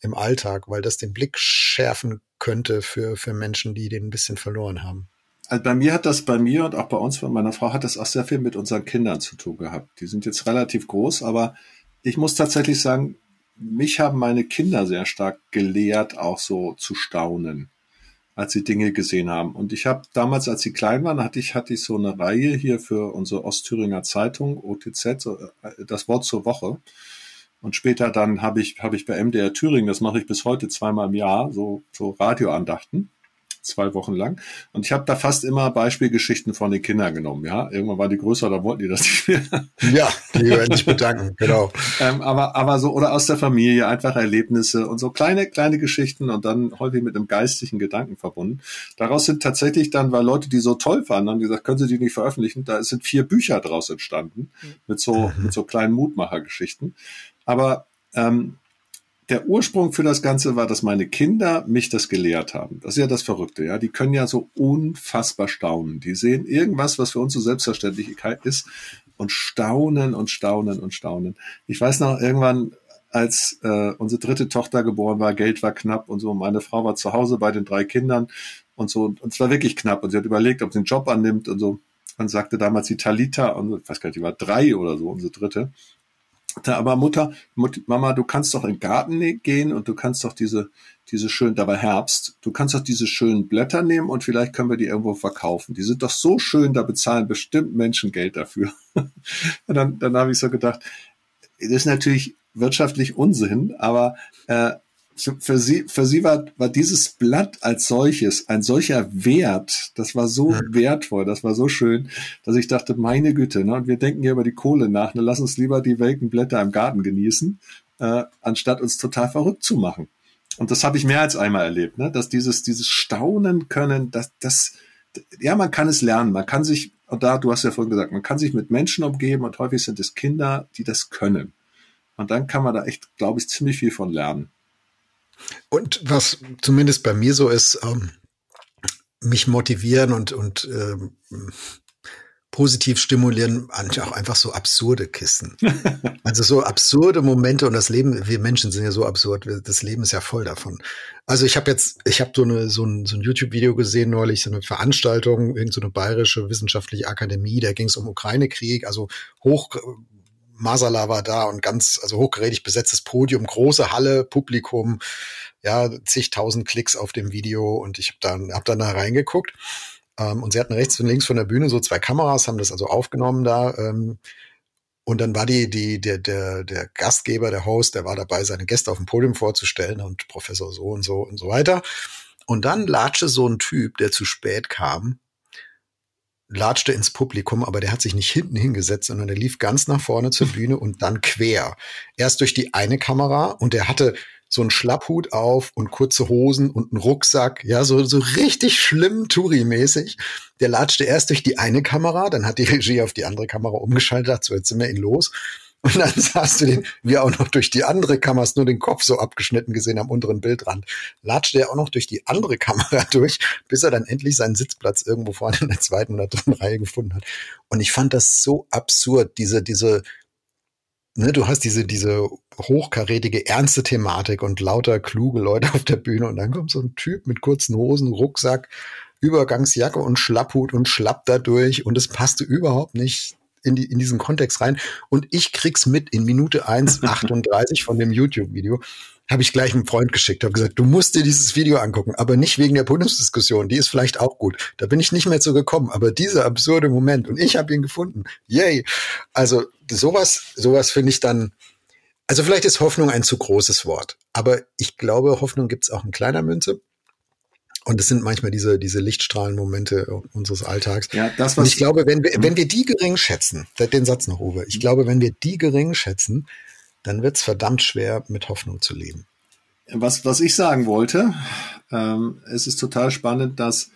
im Alltag, weil das den Blick schärfen könnte für, für Menschen, die den ein bisschen verloren haben also bei mir hat das, bei mir und auch bei uns, bei meiner Frau, hat das auch sehr viel mit unseren Kindern zu tun gehabt. Die sind jetzt relativ groß, aber ich muss tatsächlich sagen, mich haben meine Kinder sehr stark gelehrt, auch so zu staunen, als sie Dinge gesehen haben. Und ich habe damals, als sie klein waren, hatte ich, hatte ich so eine Reihe hier für unsere Ostthüringer Zeitung, OTZ, äh, das Wort zur Woche. Und später dann habe ich, habe ich bei MDR Thüringen, das mache ich bis heute zweimal im Jahr, so, so Radioandachten zwei Wochen lang. Und ich habe da fast immer Beispielgeschichten von den Kindern genommen. Ja, irgendwann war die größer, da wollten die das nicht mehr. Ja, die werden sich bedanken, genau. ähm, aber, aber so, oder aus der Familie, einfach Erlebnisse und so kleine, kleine Geschichten und dann häufig mit einem geistigen Gedanken verbunden. Daraus sind tatsächlich dann, weil Leute die so toll fanden, haben gesagt, können Sie die nicht veröffentlichen? Da sind vier Bücher draus entstanden mit so, mhm. mit so kleinen Mutmachergeschichten. Aber ähm, der Ursprung für das Ganze war, dass meine Kinder mich das gelehrt haben. Das ist ja das Verrückte, ja. Die können ja so unfassbar staunen. Die sehen irgendwas, was für uns so Selbstverständlichkeit ist und staunen und staunen und staunen. Ich weiß noch, irgendwann, als äh, unsere dritte Tochter geboren war, Geld war knapp und so. Meine Frau war zu Hause bei den drei Kindern und so. Und es war wirklich knapp. Und sie hat überlegt, ob sie einen Job annimmt und so. Und sagte damals die Talita, und ich weiß gar nicht, die war drei oder so, unsere dritte. Da, aber Mutter, Mut, Mama, du kannst doch in den Garten ne-, gehen und du kannst doch diese, diese schönen, da war Herbst, du kannst doch diese schönen Blätter nehmen und vielleicht können wir die irgendwo verkaufen. Die sind doch so schön, da bezahlen bestimmt Menschen Geld dafür. und dann, dann habe ich so gedacht, das ist natürlich wirtschaftlich Unsinn, aber äh, für sie, für sie war, war dieses Blatt als solches ein solcher Wert, das war so wertvoll, das war so schön, dass ich dachte, meine Güte, ne, und wir denken hier über die Kohle nach, ne, lass uns lieber die welken Blätter im Garten genießen, äh, anstatt uns total verrückt zu machen. Und das habe ich mehr als einmal erlebt, ne, dass dieses, dieses Staunen können, dass das, ja, man kann es lernen, man kann sich und da, du hast ja vorhin gesagt, man kann sich mit Menschen umgeben und häufig sind es Kinder, die das können. Und dann kann man da echt, glaube ich, ziemlich viel von lernen. Und was zumindest bei mir so ist, ähm, mich motivieren und, und ähm, positiv stimulieren, auch einfach so absurde Kissen. also so absurde Momente und das Leben, wir Menschen sind ja so absurd, das Leben ist ja voll davon. Also ich habe jetzt, ich habe so, eine, so ein, so ein YouTube-Video gesehen neulich, so eine Veranstaltung, irgend so eine bayerische wissenschaftliche Akademie, da ging es um Ukraine-Krieg, also hoch, Masala war da und ganz, also hochgerätig besetztes Podium, große Halle, Publikum, ja, zigtausend Klicks auf dem Video und ich habe dann, hab dann da reingeguckt ähm, und sie hatten rechts und links von der Bühne so zwei Kameras, haben das also aufgenommen da. Ähm, und dann war die, die, der, der, der Gastgeber, der Host, der war dabei, seine Gäste auf dem Podium vorzustellen und Professor so und so und so weiter. Und dann latschte so ein Typ, der zu spät kam, latschte ins Publikum, aber der hat sich nicht hinten hingesetzt, sondern der lief ganz nach vorne zur Bühne und dann quer. Erst durch die eine Kamera und der hatte so einen Schlapphut auf und kurze Hosen und einen Rucksack, ja, so, so richtig schlimm Touri-mäßig. Der latschte erst durch die eine Kamera, dann hat die Regie auf die andere Kamera umgeschaltet, so jetzt sind wir ihn los. Und dann sahst du den, wie auch noch durch die andere Kamera, hast nur den Kopf so abgeschnitten gesehen am unteren Bildrand. Latschte er auch noch durch die andere Kamera durch, bis er dann endlich seinen Sitzplatz irgendwo vorne in der zweiten oder dritten Reihe gefunden hat. Und ich fand das so absurd, diese, diese, ne, du hast diese, diese hochkarätige, ernste Thematik und lauter kluge Leute auf der Bühne und dann kommt so ein Typ mit kurzen Hosen, Rucksack, Übergangsjacke und Schlapphut und schlappt da durch und es passte überhaupt nicht in, die, in diesen Kontext rein. Und ich krieg's mit in Minute 1, 38 von dem YouTube-Video habe ich gleich einem Freund geschickt, habe gesagt, du musst dir dieses Video angucken, aber nicht wegen der Bundesdiskussion, die ist vielleicht auch gut. Da bin ich nicht mehr zu gekommen, aber dieser absurde Moment und ich habe ihn gefunden. Yay. Also sowas, sowas finde ich dann, also vielleicht ist Hoffnung ein zu großes Wort, aber ich glaube, Hoffnung gibt's auch in kleiner Münze. Und es sind manchmal diese, diese Lichtstrahlenmomente unseres Alltags. Ja, das, was und ich glaube, wenn wir, wenn wir die gering schätzen, den Satz noch, Uwe, ich glaube, wenn wir die gering schätzen, dann wird es verdammt schwer, mit Hoffnung zu leben. Was, was ich sagen wollte, ähm, es ist total spannend, dass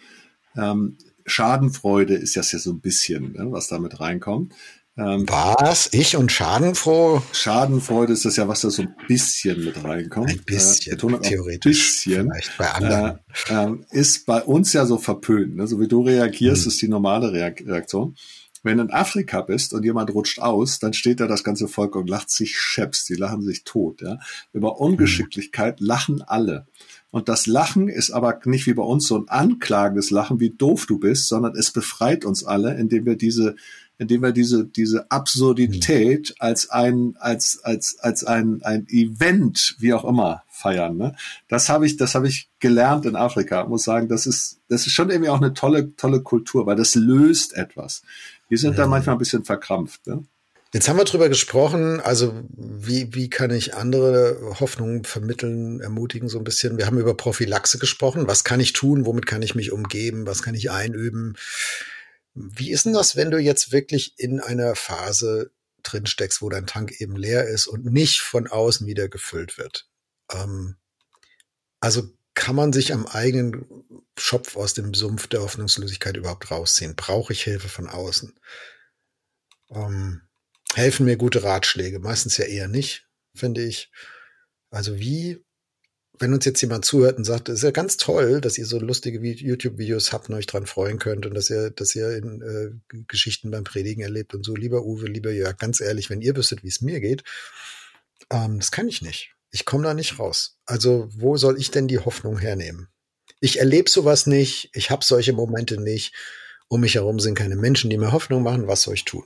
ähm, Schadenfreude ist ja so ein bisschen, ne, was damit reinkommt. Ähm, was? Ich und Schadenfroh? Schadenfreude ist das ja, was da so ein bisschen mit reinkommt. Ein bisschen, äh, theoretisch. Bisschen, vielleicht bei anderen. Äh, äh, ist bei uns ja so verpönt. Ne? So wie du reagierst, hm. ist die normale Reaktion. Wenn du in Afrika bist und jemand rutscht aus, dann steht da das ganze Volk und lacht sich scheps, die lachen sich tot. Ja? Über Ungeschicklichkeit lachen alle. Und das Lachen ist aber nicht wie bei uns so ein anklagendes Lachen, wie doof du bist, sondern es befreit uns alle, indem wir diese, indem wir diese, diese Absurdität als ein, als, als, als ein, ein Event, wie auch immer, feiern. Ne? Das habe ich, das habe ich gelernt in Afrika. Ich muss sagen, das ist, das ist schon irgendwie auch eine tolle, tolle Kultur, weil das löst etwas. Die sind da manchmal ein bisschen verkrampft. Ne? Jetzt haben wir drüber gesprochen, also wie, wie kann ich andere Hoffnungen vermitteln, ermutigen so ein bisschen. Wir haben über Prophylaxe gesprochen. Was kann ich tun? Womit kann ich mich umgeben? Was kann ich einüben? Wie ist denn das, wenn du jetzt wirklich in einer Phase drin steckst, wo dein Tank eben leer ist und nicht von außen wieder gefüllt wird? Ähm, also kann man sich am eigenen Schopf aus dem Sumpf der Hoffnungslosigkeit überhaupt rausziehen? Brauche ich Hilfe von außen? Ähm, helfen mir gute Ratschläge? Meistens ja eher nicht, finde ich. Also wie, wenn uns jetzt jemand zuhört und sagt, es ist ja ganz toll, dass ihr so lustige YouTube-Videos habt und euch dran freuen könnt und dass ihr, dass ihr in äh, Geschichten beim Predigen erlebt und so, lieber Uwe, lieber Jörg, ganz ehrlich, wenn ihr wüsstet, wie es mir geht, ähm, das kann ich nicht. Ich komme da nicht raus. Also wo soll ich denn die Hoffnung hernehmen? Ich erlebe sowas nicht, ich habe solche Momente nicht. Um mich herum sind keine Menschen, die mir Hoffnung machen. Was soll ich tun?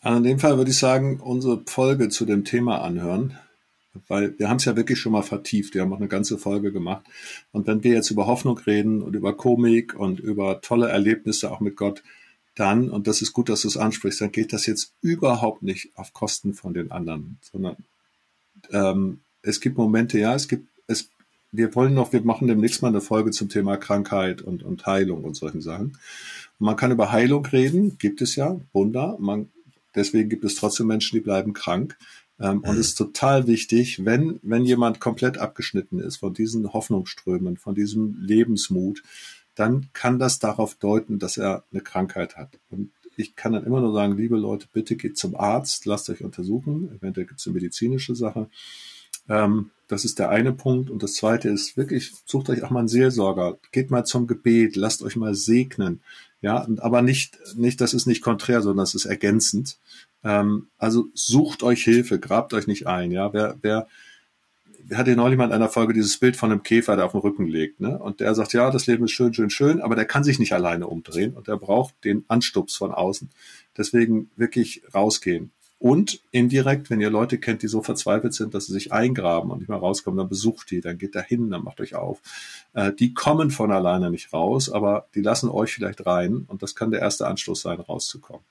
Also in dem Fall würde ich sagen, unsere Folge zu dem Thema anhören, weil wir haben es ja wirklich schon mal vertieft. Wir haben auch eine ganze Folge gemacht. Und wenn wir jetzt über Hoffnung reden und über Komik und über tolle Erlebnisse auch mit Gott, dann, und das ist gut, dass du es ansprichst, dann geht das jetzt überhaupt nicht auf Kosten von den anderen, sondern ähm, es gibt Momente, ja, es gibt, es, wir wollen noch, wir machen demnächst mal eine Folge zum Thema Krankheit und, und Heilung und solchen Sachen. Und man kann über Heilung reden, gibt es ja, Wunder. Man, deswegen gibt es trotzdem Menschen, die bleiben krank. Ähm, mhm. Und es ist total wichtig, wenn, wenn jemand komplett abgeschnitten ist von diesen Hoffnungsströmen, von diesem Lebensmut, dann kann das darauf deuten, dass er eine Krankheit hat. Und ich kann dann immer nur sagen, liebe Leute, bitte geht zum Arzt, lasst euch untersuchen. Eventuell gibt es eine medizinische Sache. Ähm, das ist der eine Punkt. Und das zweite ist wirklich, sucht euch auch mal einen Seelsorger. Geht mal zum Gebet, lasst euch mal segnen. Ja, aber nicht, nicht, das ist nicht konträr, sondern das ist ergänzend. Ähm, also sucht euch Hilfe, grabt euch nicht ein. Ja, wer, wer, hatte neulich mal in einer Folge dieses Bild von einem Käfer, der auf den Rücken legt, ne? Und der sagt, ja, das Leben ist schön, schön, schön, aber der kann sich nicht alleine umdrehen und der braucht den Anstups von außen. Deswegen wirklich rausgehen. Und indirekt, wenn ihr Leute kennt, die so verzweifelt sind, dass sie sich eingraben und nicht mehr rauskommen, dann besucht die, dann geht da hin, dann macht euch auf. Äh, die kommen von alleine nicht raus, aber die lassen euch vielleicht rein und das kann der erste Anstoß sein, rauszukommen.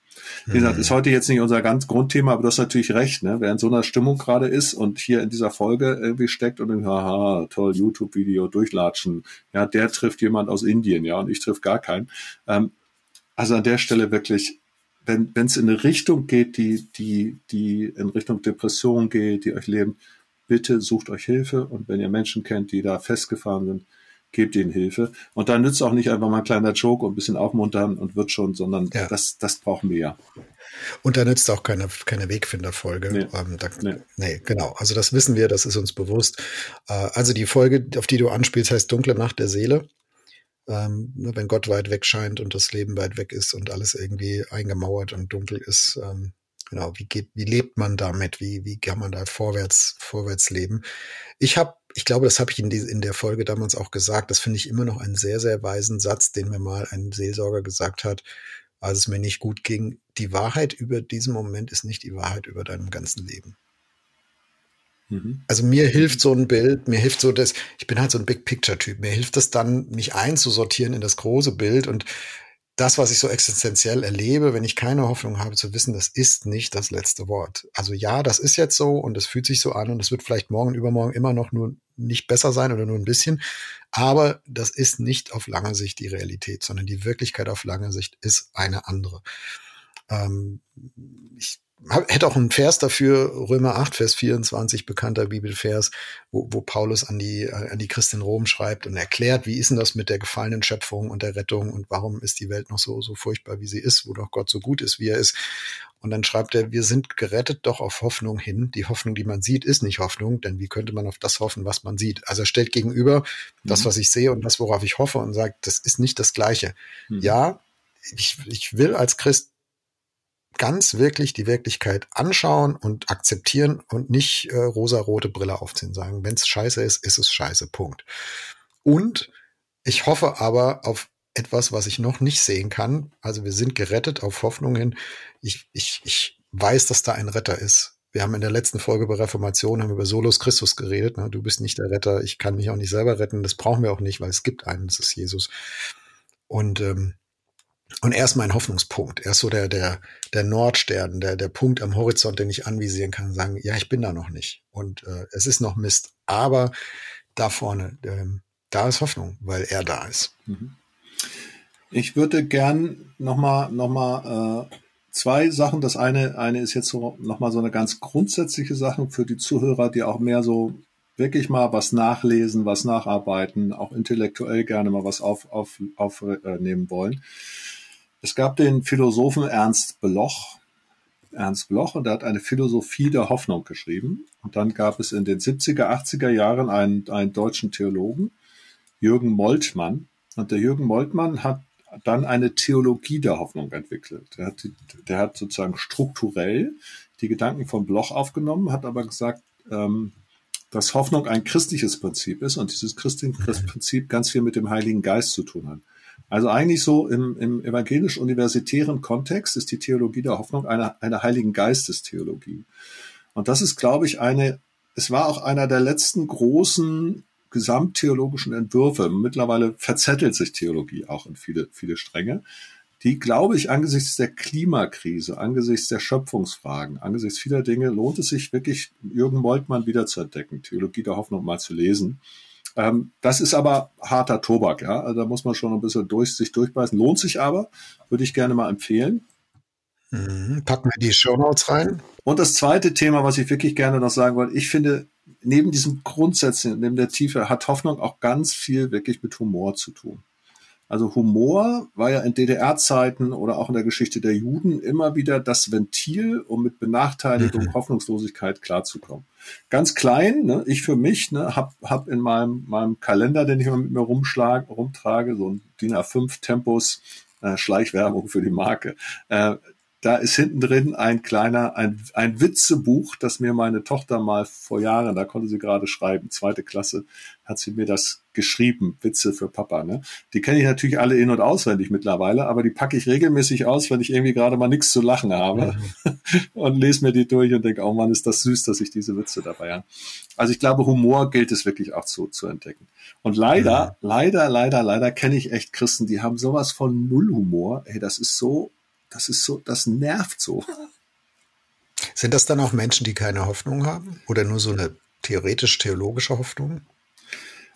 Wie gesagt, mhm. ist heute jetzt nicht unser ganz Grundthema, aber du hast natürlich recht, ne? wer in so einer Stimmung gerade ist und hier in dieser Folge irgendwie steckt und denkt, haha, toll, YouTube-Video durchlatschen, ja, der trifft jemand aus Indien, ja, und ich triff gar keinen. Ähm, also an der Stelle wirklich wenn es in eine Richtung geht, die, die, die in Richtung Depression geht, die euch leben, bitte sucht euch Hilfe und wenn ihr Menschen kennt, die da festgefahren sind, gebt ihnen Hilfe. Und da nützt auch nicht einfach mal ein kleiner Joke und ein bisschen aufmuntern und wird schon, sondern ja. das, das brauchen wir ja. Und da nützt auch keine, keine Wegfinderfolge. Nee. Ähm, da, nee. nee. genau. Also das wissen wir, das ist uns bewusst. Äh, also die Folge, auf die du anspielst, heißt Dunkle Nacht der Seele ähm, ne, wenn Gott weit weg scheint und das Leben weit weg ist und alles irgendwie eingemauert und dunkel ist, ähm, genau, wie geht, wie lebt man damit? Wie, wie kann man da vorwärts, vorwärts leben? Ich habe, ich glaube, das habe ich in, die, in der Folge damals auch gesagt. Das finde ich immer noch einen sehr, sehr weisen Satz, den mir mal ein Seelsorger gesagt hat, als es mir nicht gut ging. Die Wahrheit über diesen Moment ist nicht die Wahrheit über deinem ganzen Leben. Mhm. Also mir hilft so ein Bild, mir hilft so das, ich bin halt so ein Big Picture Typ, mir hilft es dann, mich einzusortieren in das große Bild und das, was ich so existenziell erlebe, wenn ich keine Hoffnung habe zu wissen, das ist nicht das letzte Wort. Also ja, das ist jetzt so und es fühlt sich so an und es wird vielleicht morgen, übermorgen immer noch nur nicht besser sein oder nur ein bisschen. Aber das ist nicht auf lange Sicht die Realität, sondern die Wirklichkeit auf lange Sicht ist eine andere. Ähm, ich hätte auch einen Vers dafür, Römer 8, Vers 24, bekannter Bibelvers, wo, wo Paulus an die, äh, an die Christen Rom schreibt und erklärt, wie ist denn das mit der gefallenen Schöpfung und der Rettung und warum ist die Welt noch so, so furchtbar, wie sie ist, wo doch Gott so gut ist, wie er ist. Und dann schreibt er, wir sind gerettet doch auf Hoffnung hin. Die Hoffnung, die man sieht, ist nicht Hoffnung, denn wie könnte man auf das hoffen, was man sieht? Also er stellt gegenüber mhm. das, was ich sehe und das, worauf ich hoffe und sagt, das ist nicht das Gleiche. Mhm. Ja, ich, ich will als Christ ganz wirklich die Wirklichkeit anschauen und akzeptieren und nicht äh, rosa-rote Brille aufziehen, sagen, wenn es scheiße ist, ist es scheiße, Punkt. Und ich hoffe aber auf etwas, was ich noch nicht sehen kann. Also wir sind gerettet auf Hoffnung hin. Ich, ich, ich weiß, dass da ein Retter ist. Wir haben in der letzten Folge über Reformation haben über Solus Christus geredet. Ne? Du bist nicht der Retter. Ich kann mich auch nicht selber retten. Das brauchen wir auch nicht, weil es gibt einen. Das ist Jesus. Und ähm, und er ist mein Hoffnungspunkt. Er ist so der, der, der Nordstern, der, der Punkt am Horizont, den ich anvisieren kann und sagen, ja, ich bin da noch nicht. Und äh, es ist noch Mist. Aber da vorne, ähm, da ist Hoffnung, weil er da ist. Mhm. Ich würde gern nochmal noch mal, äh, zwei Sachen. Das eine, eine ist jetzt so nochmal so eine ganz grundsätzliche Sache für die Zuhörer, die auch mehr so wirklich mal was nachlesen, was nacharbeiten, auch intellektuell gerne mal was aufnehmen auf, auf, äh, wollen. Es gab den Philosophen Ernst Bloch, Ernst Bloch, und er hat eine Philosophie der Hoffnung geschrieben. Und dann gab es in den 70er, 80er Jahren einen, einen deutschen Theologen, Jürgen Moltmann. Und der Jürgen Moltmann hat dann eine Theologie der Hoffnung entwickelt. Der hat, der hat sozusagen strukturell die Gedanken von Bloch aufgenommen, hat aber gesagt, ähm, dass Hoffnung ein christliches Prinzip ist und dieses christliche Prinzip ganz viel mit dem Heiligen Geist zu tun hat. Also eigentlich so im, im evangelisch-universitären Kontext ist die Theologie der Hoffnung eine, eine Heiligen Geistestheologie. Und das ist, glaube ich, eine, es war auch einer der letzten großen gesamttheologischen Entwürfe. Mittlerweile verzettelt sich Theologie auch in viele, viele Stränge, die, glaube ich, angesichts der Klimakrise, angesichts der Schöpfungsfragen, angesichts vieler Dinge lohnt es sich wirklich, Jürgen Moltmann wieder zu entdecken, Theologie der Hoffnung mal zu lesen. Ähm, das ist aber harter Tobak, ja. Also da muss man schon ein bisschen durch, sich durchbeißen. Lohnt sich aber, würde ich gerne mal empfehlen. Mhm. Packen wir die Show Notes rein. Und das zweite Thema, was ich wirklich gerne noch sagen wollte, ich finde, neben diesem Grundsätzen, neben der Tiefe, hat Hoffnung auch ganz viel wirklich mit Humor zu tun. Also Humor war ja in DDR-Zeiten oder auch in der Geschichte der Juden immer wieder das Ventil, um mit Benachteiligung, mhm. Hoffnungslosigkeit klarzukommen. Ganz klein, ne, ich für mich, ne, hab, hab in meinem, meinem Kalender, den ich immer mit mir rumschlag, rumtrage, so ein DIN A5 Tempus, äh, Schleichwerbung für die Marke. Äh, da ist hinten drin ein kleiner, ein, ein Witzebuch, das mir meine Tochter mal vor Jahren, da konnte sie gerade schreiben, zweite Klasse, hat sie mir das geschrieben, Witze für Papa. Ne? Die kenne ich natürlich alle in- und auswendig mittlerweile, aber die packe ich regelmäßig aus, wenn ich irgendwie gerade mal nichts zu lachen habe mhm. und lese mir die durch und denke, oh Mann, ist das süß, dass ich diese Witze dabei habe. Also ich glaube, Humor gilt es wirklich auch zu, zu entdecken. Und leider, mhm. leider, leider, leider kenne ich echt Christen, die haben sowas von Nullhumor. Ey, das ist so das ist so, das nervt so. Sind das dann auch Menschen, die keine Hoffnung haben? Oder nur so eine theoretisch-theologische Hoffnung?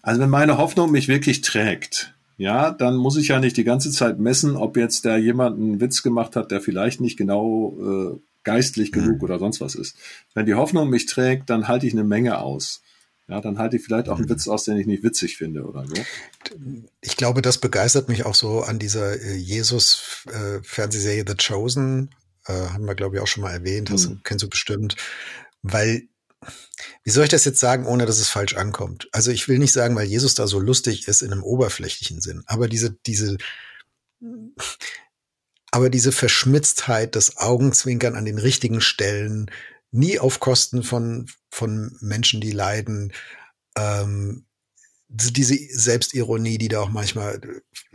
Also wenn meine Hoffnung mich wirklich trägt, ja, dann muss ich ja nicht die ganze Zeit messen, ob jetzt da jemand einen Witz gemacht hat, der vielleicht nicht genau äh, geistlich genug mhm. oder sonst was ist. Wenn die Hoffnung mich trägt, dann halte ich eine Menge aus. Ja, dann halte ich vielleicht auch einen mhm. Witz aus, den ich nicht witzig finde oder so. Ich glaube, das begeistert mich auch so an dieser äh, Jesus-Fernsehserie äh, The Chosen. Äh, haben wir, glaube ich, auch schon mal erwähnt. Hast, mhm. Kennst du bestimmt. Weil, wie soll ich das jetzt sagen, ohne dass es falsch ankommt? Also ich will nicht sagen, weil Jesus da so lustig ist in einem oberflächlichen Sinn. Aber diese, diese, aber diese Verschmitztheit, das Augenzwinkern an den richtigen Stellen, nie auf Kosten von, von Menschen, die leiden. Ähm, diese Selbstironie, die da auch manchmal,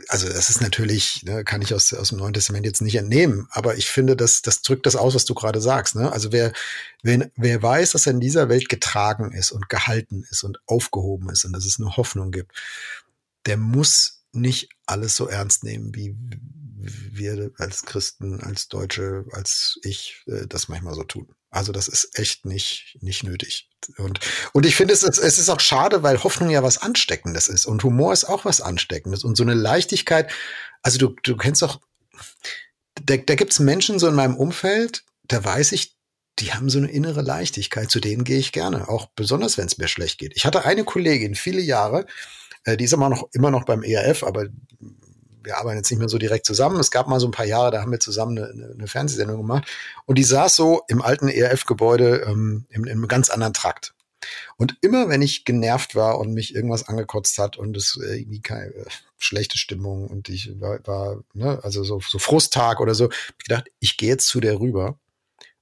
also das ist natürlich, ne, kann ich aus, aus dem Neuen Testament jetzt nicht entnehmen, aber ich finde, das, das drückt das aus, was du gerade sagst. Ne? Also wer, wer, wer weiß, dass er in dieser Welt getragen ist und gehalten ist und aufgehoben ist und dass es eine Hoffnung gibt, der muss nicht alles so ernst nehmen, wie wir als Christen, als Deutsche, als ich äh, das manchmal so tun. Also das ist echt nicht, nicht nötig. Und, und ich finde, es es ist auch schade, weil Hoffnung ja was Ansteckendes ist. Und Humor ist auch was Ansteckendes. Und so eine Leichtigkeit, also du, du kennst doch, da, da gibt es Menschen so in meinem Umfeld, da weiß ich, die haben so eine innere Leichtigkeit, zu denen gehe ich gerne, auch besonders wenn es mir schlecht geht. Ich hatte eine Kollegin, viele Jahre, äh, die ist immer noch, immer noch beim ERF, aber wir arbeiten jetzt nicht mehr so direkt zusammen. Es gab mal so ein paar Jahre, da haben wir zusammen eine, eine Fernsehsendung gemacht. Und die saß so im alten ERF-Gebäude ähm, in, in ganz anderen Trakt. Und immer wenn ich genervt war und mich irgendwas angekotzt hat und es äh, irgendwie keine äh, schlechte Stimmung und ich war, war ne, also so, so Frusttag oder so, hab ich gedacht, ich gehe jetzt zu der rüber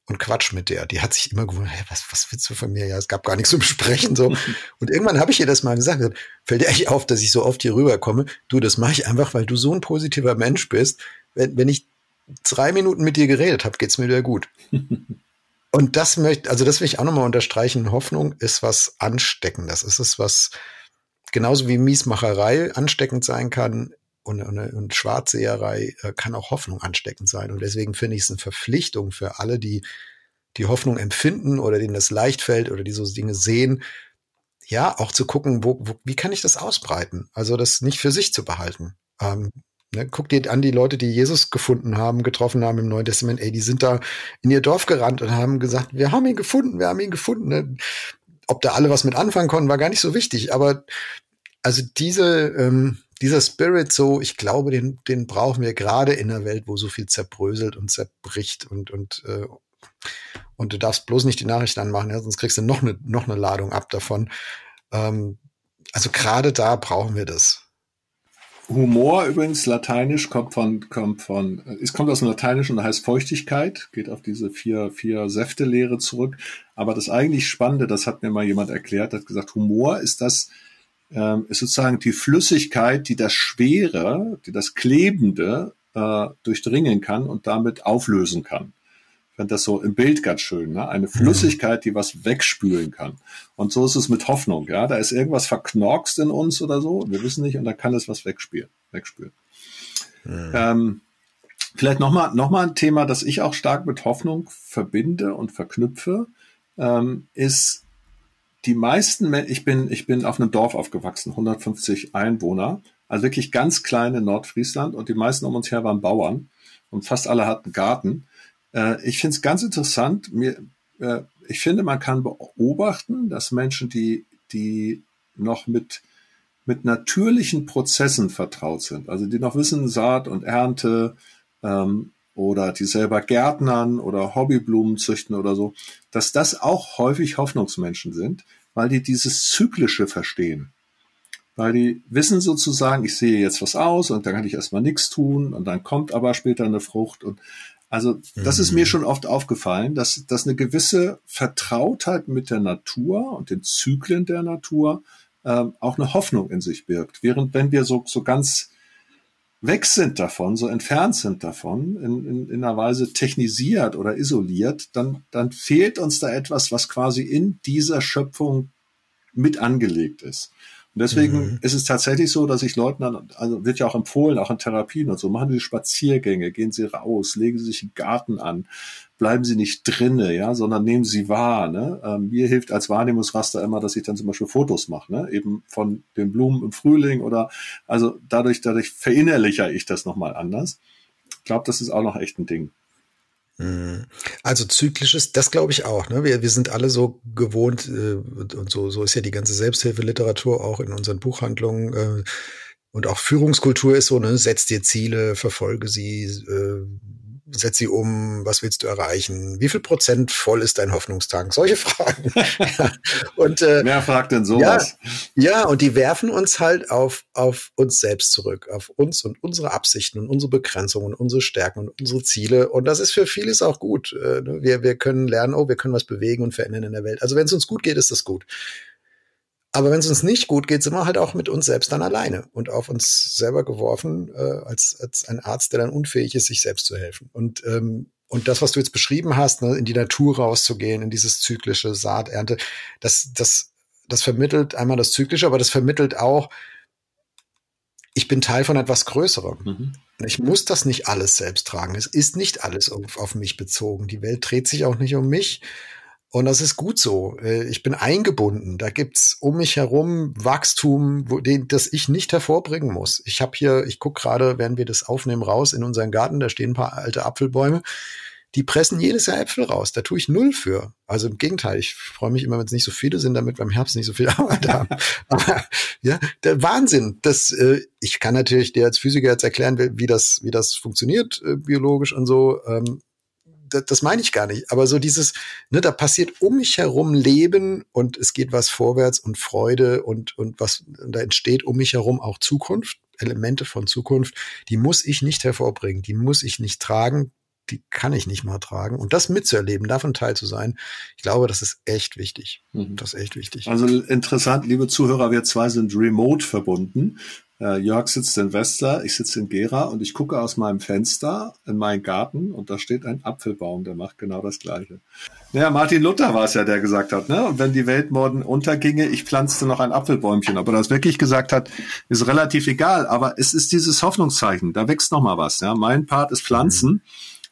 und Quatsch mit der. Die hat sich immer gewundert, hey, was, was willst du von mir? Ja, es gab gar nichts zu besprechen. So. Und irgendwann habe ich ihr das mal gesagt. Fällt dir eigentlich auf, dass ich so oft hier rüberkomme? Du, das mache ich einfach, weil du so ein positiver Mensch bist. Wenn, wenn ich drei Minuten mit dir geredet habe, geht's mir wieder gut. Und das möchte, also das will ich auch nochmal unterstreichen. Hoffnung ist was Ansteckendes. Es ist was, genauso wie Miesmacherei ansteckend sein kann, und, und, und Schwarzseherei äh, kann auch Hoffnung ansteckend sein. Und deswegen finde ich es eine Verpflichtung für alle, die die Hoffnung empfinden oder denen das leicht fällt oder die so Dinge sehen, ja, auch zu gucken, wo, wo, wie kann ich das ausbreiten? Also das nicht für sich zu behalten. Ähm, ne, guck dir an die Leute, die Jesus gefunden haben, getroffen haben im Neuen Testament, ey, die sind da in ihr Dorf gerannt und haben gesagt, wir haben ihn gefunden, wir haben ihn gefunden. Ne? Ob da alle was mit anfangen konnten, war gar nicht so wichtig. Aber also diese, ähm, dieser Spirit so, ich glaube, den, den brauchen wir gerade in einer Welt, wo so viel zerbröselt und zerbricht und, und, äh, und du darfst bloß nicht die Nachrichten anmachen, ja, sonst kriegst du noch eine, noch eine Ladung ab davon. Ähm, also gerade da brauchen wir das. Humor übrigens, lateinisch, kommt von, kommt von, es kommt aus dem Lateinischen und heißt Feuchtigkeit, geht auf diese vier, vier Säfte-Lehre zurück. Aber das eigentlich Spannende, das hat mir mal jemand erklärt, hat gesagt, Humor ist das, ähm, ist sozusagen die Flüssigkeit, die das Schwere, die das Klebende äh, durchdringen kann und damit auflösen kann. Ich fand das so im Bild ganz schön, ne? Eine Flüssigkeit, die was wegspülen kann. Und so ist es mit Hoffnung, ja. Da ist irgendwas verknorkst in uns oder so, wir wissen nicht, und da kann es was wegspülen. wegspülen. Mhm. Ähm, vielleicht nochmal noch mal ein Thema, das ich auch stark mit Hoffnung verbinde und verknüpfe, ähm, ist die meisten, ich bin, ich bin auf einem Dorf aufgewachsen, 150 Einwohner, also wirklich ganz klein in Nordfriesland und die meisten um uns her waren Bauern und fast alle hatten Garten. Äh, ich finde es ganz interessant, mir, äh, ich finde, man kann beobachten, dass Menschen, die, die noch mit mit natürlichen Prozessen vertraut sind, also die noch wissen, Saat und Ernte ähm, oder die selber Gärtnern oder Hobbyblumen züchten oder so, dass das auch häufig Hoffnungsmenschen sind, weil die dieses Zyklische verstehen. Weil die wissen sozusagen, ich sehe jetzt was aus und dann kann ich erstmal nichts tun und dann kommt aber später eine Frucht und also das ist mir mhm. schon oft aufgefallen, dass, dass eine gewisse Vertrautheit mit der Natur und den Zyklen der Natur äh, auch eine Hoffnung in sich birgt. Während wenn wir so, so ganz weg sind davon, so entfernt sind davon, in, in, in einer Weise technisiert oder isoliert, dann, dann fehlt uns da etwas, was quasi in dieser Schöpfung mit angelegt ist. Und deswegen mhm. ist es tatsächlich so, dass ich Leuten dann, also wird ja auch empfohlen, auch in Therapien und so, machen Sie Spaziergänge, gehen Sie raus, legen Sie sich einen Garten an, bleiben Sie nicht drinne, ja, sondern nehmen Sie wahr. Ne? Ähm, mir hilft als Wahrnehmungsraster immer, dass ich dann zum Beispiel Fotos mache, ne? eben von den Blumen im Frühling oder also dadurch, dadurch verinnerliche ich das nochmal anders. Ich glaube, das ist auch noch echt ein Ding. Mhm. Also zyklisches, das glaube ich auch. Ne? Wir, wir sind alle so gewohnt, äh, und so, so ist ja die ganze Selbsthilfeliteratur auch in unseren Buchhandlungen. Äh, und auch Führungskultur ist so, ne, setz dir Ziele, verfolge sie, äh, setz sie um, was willst du erreichen? Wie viel Prozent voll ist dein Hoffnungstank? Solche Fragen. Und äh, wer fragt denn sowas? Ja, ja, und die werfen uns halt auf auf uns selbst zurück, auf uns und unsere Absichten und unsere Begrenzungen, unsere Stärken und unsere Ziele. Und das ist für vieles auch gut. Äh, ne? Wir wir können lernen, oh, wir können was bewegen und verändern in der Welt. Also wenn es uns gut geht, ist das gut. Aber wenn es uns nicht gut geht, sind wir halt auch mit uns selbst dann alleine und auf uns selber geworfen, äh, als, als ein Arzt, der dann unfähig ist, sich selbst zu helfen. Und, ähm, und das, was du jetzt beschrieben hast, ne, in die Natur rauszugehen, in dieses zyklische Saaternte, das, das, das vermittelt einmal das Zyklische, aber das vermittelt auch, ich bin Teil von etwas Größerem. Mhm. Ich muss das nicht alles selbst tragen. Es ist nicht alles auf, auf mich bezogen. Die Welt dreht sich auch nicht um mich. Und das ist gut so. Äh, ich bin eingebunden. Da gibt's um mich herum Wachstum, wo, den, das ich nicht hervorbringen muss. Ich habe hier, ich guck gerade, während wir das aufnehmen, raus in unseren Garten. Da stehen ein paar alte Apfelbäume. Die pressen jedes Jahr Äpfel raus. Da tue ich null für. Also im Gegenteil, ich freue mich immer, wenn es nicht so viele sind, damit wir im Herbst nicht so viel Arbeit haben. Aber ja, der Wahnsinn. Das, äh, ich kann natürlich dir als Physiker jetzt erklären, wie das, wie das funktioniert äh, biologisch und so. Ähm, das, das meine ich gar nicht. Aber so dieses, ne, da passiert um mich herum Leben und es geht was vorwärts und Freude und, und was, und da entsteht um mich herum auch Zukunft, Elemente von Zukunft, die muss ich nicht hervorbringen, die muss ich nicht tragen, die kann ich nicht mal tragen. Und das mitzuerleben, davon teil zu sein, ich glaube, das ist echt wichtig. Mhm. Das ist echt wichtig. Also interessant, liebe Zuhörer, wir zwei sind remote verbunden. Äh, Jörg sitzt in Westler, ich sitze in Gera und ich gucke aus meinem Fenster in meinen Garten und da steht ein Apfelbaum, der macht genau das Gleiche. Naja, Martin Luther war es ja, der gesagt hat, ne? Und wenn die Welt morgen unterginge, ich pflanzte noch ein Apfelbäumchen. Ob er das wirklich gesagt hat, ist relativ egal. Aber es ist dieses Hoffnungszeichen. Da wächst noch mal was. Ja? Mein Part ist Pflanzen.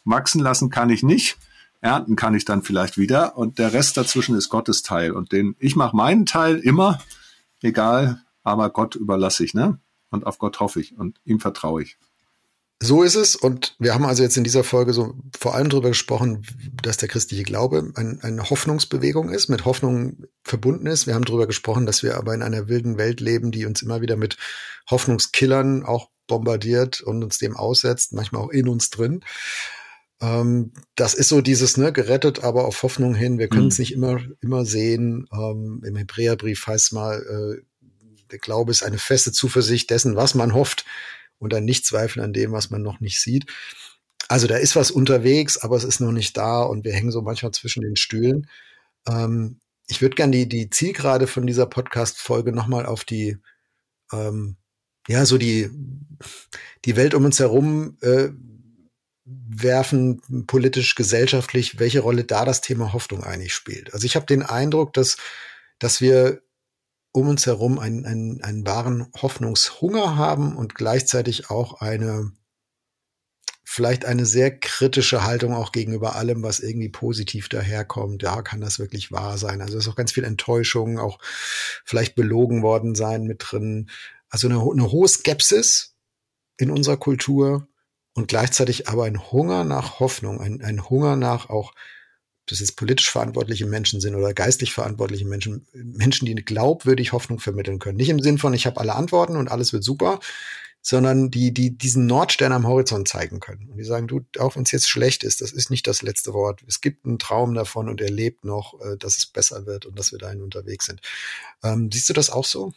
Wachsen lassen kann ich nicht. Ernten kann ich dann vielleicht wieder. Und der Rest dazwischen ist Gottes Teil. Und den, ich mache meinen Teil immer, egal, aber Gott überlasse ich, ne? Und auf Gott hoffe ich und ihm vertraue ich. So ist es. Und wir haben also jetzt in dieser Folge so vor allem darüber gesprochen, dass der christliche Glaube ein, eine Hoffnungsbewegung ist, mit Hoffnung verbunden ist. Wir haben darüber gesprochen, dass wir aber in einer wilden Welt leben, die uns immer wieder mit Hoffnungskillern auch bombardiert und uns dem aussetzt, manchmal auch in uns drin. Ähm, das ist so dieses, ne, gerettet, aber auf Hoffnung hin. Wir können es mhm. nicht immer, immer sehen. Ähm, Im Hebräerbrief heißt mal, äh, der Glaube ist eine feste Zuversicht dessen, was man hofft und ein Nichtzweifeln an dem, was man noch nicht sieht. Also da ist was unterwegs, aber es ist noch nicht da und wir hängen so manchmal zwischen den Stühlen. Ähm, ich würde gerne die, die Zielgerade von dieser Podcast-Folge nochmal auf die, ähm, ja, so die, die Welt um uns herum äh, werfen, politisch, gesellschaftlich, welche Rolle da das Thema Hoffnung eigentlich spielt. Also ich habe den Eindruck, dass, dass wir um uns herum einen, einen, einen wahren Hoffnungshunger haben und gleichzeitig auch eine, vielleicht eine sehr kritische Haltung auch gegenüber allem, was irgendwie positiv daherkommt. Ja, kann das wirklich wahr sein? Also es ist auch ganz viel Enttäuschung, auch vielleicht belogen worden sein mit drin. Also eine, eine hohe Skepsis in unserer Kultur und gleichzeitig aber ein Hunger nach Hoffnung, ein, ein Hunger nach auch das jetzt politisch verantwortliche Menschen sind oder geistlich verantwortliche Menschen, Menschen, die glaubwürdig Hoffnung vermitteln können. Nicht im Sinn von, ich habe alle Antworten und alles wird super, sondern die, die diesen Nordstern am Horizont zeigen können. Und die sagen, du, auch wenn es jetzt schlecht ist, das ist nicht das letzte Wort. Es gibt einen Traum davon und er lebt noch, äh, dass es besser wird und dass wir dahin unterwegs sind. Ähm, siehst du das auch so?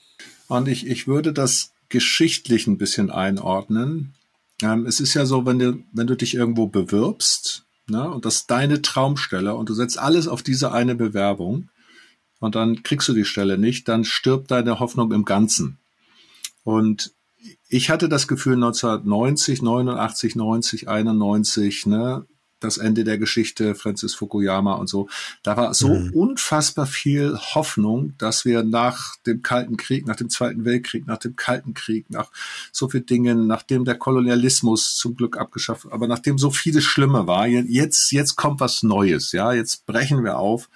Und ich, ich würde das geschichtlich ein bisschen einordnen. Ähm, es ist ja so, wenn du, wenn du dich irgendwo bewirbst, ne, und das ist deine Traumstelle und du setzt alles auf diese eine Bewerbung und dann kriegst du die Stelle nicht, dann stirbt deine Hoffnung im Ganzen. Und ich hatte das Gefühl 1990, 89, 90, 91, ne, das Ende der Geschichte, Francis Fukuyama und so. Da war so mhm. unfassbar viel Hoffnung, dass wir nach dem Kalten Krieg, nach dem Zweiten Weltkrieg, nach dem Kalten Krieg, nach so vielen Dingen, nachdem der Kolonialismus zum Glück abgeschafft, aber nachdem so vieles Schlimme war, jetzt, jetzt kommt was Neues, ja, jetzt brechen wir auf.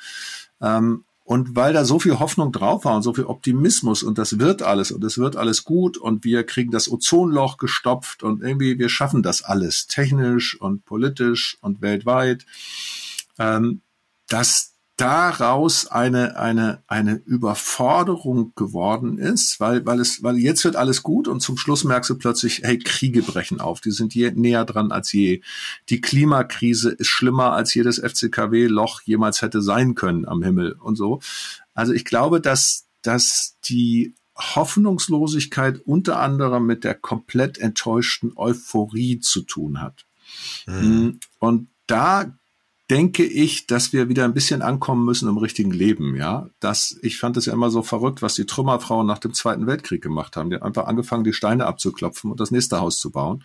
Ähm, und weil da so viel Hoffnung drauf war und so viel Optimismus und das wird alles und es wird alles gut und wir kriegen das Ozonloch gestopft und irgendwie wir schaffen das alles technisch und politisch und weltweit, ähm, dass daraus eine, eine, eine Überforderung geworden ist, weil, weil es, weil jetzt wird alles gut und zum Schluss merkst du plötzlich, hey, Kriege brechen auf, die sind je näher dran als je. Die Klimakrise ist schlimmer als jedes FCKW-Loch jemals hätte sein können am Himmel und so. Also ich glaube, dass, dass die Hoffnungslosigkeit unter anderem mit der komplett enttäuschten Euphorie zu tun hat. Mhm. Und da denke ich, dass wir wieder ein bisschen ankommen müssen im richtigen Leben, ja. Das, ich fand es ja immer so verrückt, was die Trümmerfrauen nach dem Zweiten Weltkrieg gemacht haben. Die haben einfach angefangen, die Steine abzuklopfen und das nächste Haus zu bauen.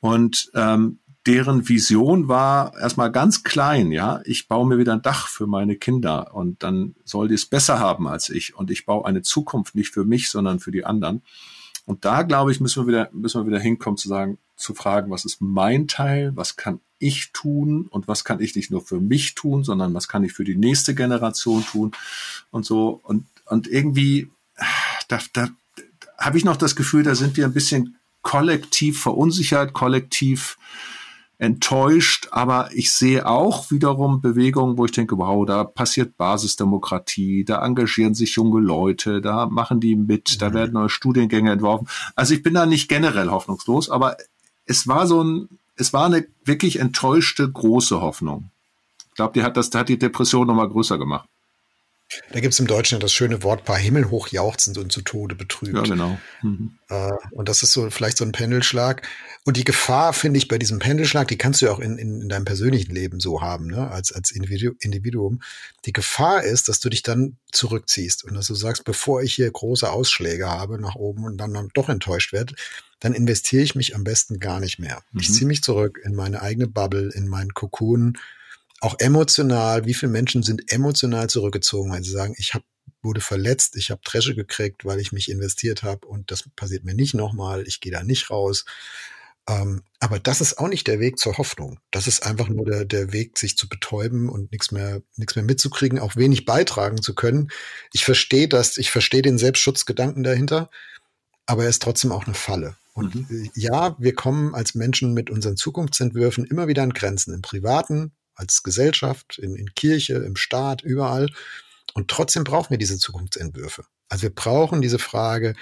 Und ähm, deren Vision war erstmal ganz klein, ja. Ich baue mir wieder ein Dach für meine Kinder und dann soll die es besser haben als ich. Und ich baue eine Zukunft nicht für mich, sondern für die anderen. Und da, glaube ich, müssen wir wieder, müssen wir wieder hinkommen zu sagen, zu fragen, was ist mein Teil, was kann ich tun und was kann ich nicht nur für mich tun, sondern was kann ich für die nächste Generation tun und so. Und, und irgendwie, da, da habe ich noch das Gefühl, da sind wir ein bisschen kollektiv verunsichert, kollektiv enttäuscht, aber ich sehe auch wiederum Bewegungen, wo ich denke, wow, da passiert Basisdemokratie, da engagieren sich junge Leute, da machen die mit, mhm. da werden neue Studiengänge entworfen. Also ich bin da nicht generell hoffnungslos, aber es war so ein, es war eine wirklich enttäuschte große Hoffnung. Ich glaube, die hat das, die hat die Depression noch mal größer gemacht. Da gibt es im Deutschen das schöne Wortpaar himmelhoch jauchzend und zu Tode betrübt. Ja, genau. Mhm. Äh, und das ist so vielleicht so ein Pendelschlag. Und die Gefahr, finde ich, bei diesem Pendelschlag, die kannst du ja auch in, in, in deinem persönlichen Leben so haben, ne? als, als Individuum. Die Gefahr ist, dass du dich dann zurückziehst und dass du sagst, bevor ich hier große Ausschläge habe nach oben und dann, dann doch enttäuscht werde, dann investiere ich mich am besten gar nicht mehr. Mhm. Ich ziehe mich zurück in meine eigene Bubble, in meinen Kokon, auch emotional. Wie viele Menschen sind emotional zurückgezogen, weil sie sagen, ich habe wurde verletzt, ich habe Tresche gekriegt, weil ich mich investiert habe und das passiert mir nicht nochmal, ich gehe da nicht raus. Ähm, aber das ist auch nicht der Weg zur Hoffnung. Das ist einfach nur der, der Weg, sich zu betäuben und nichts mehr, nichts mehr mitzukriegen, auch wenig beitragen zu können. Ich verstehe das, ich verstehe den Selbstschutzgedanken dahinter, aber er ist trotzdem auch eine Falle. Und mhm. ja, wir kommen als Menschen mit unseren Zukunftsentwürfen immer wieder an Grenzen im Privaten, als Gesellschaft, in, in Kirche, im Staat, überall. Und trotzdem brauchen wir diese Zukunftsentwürfe. Also wir brauchen diese Frage,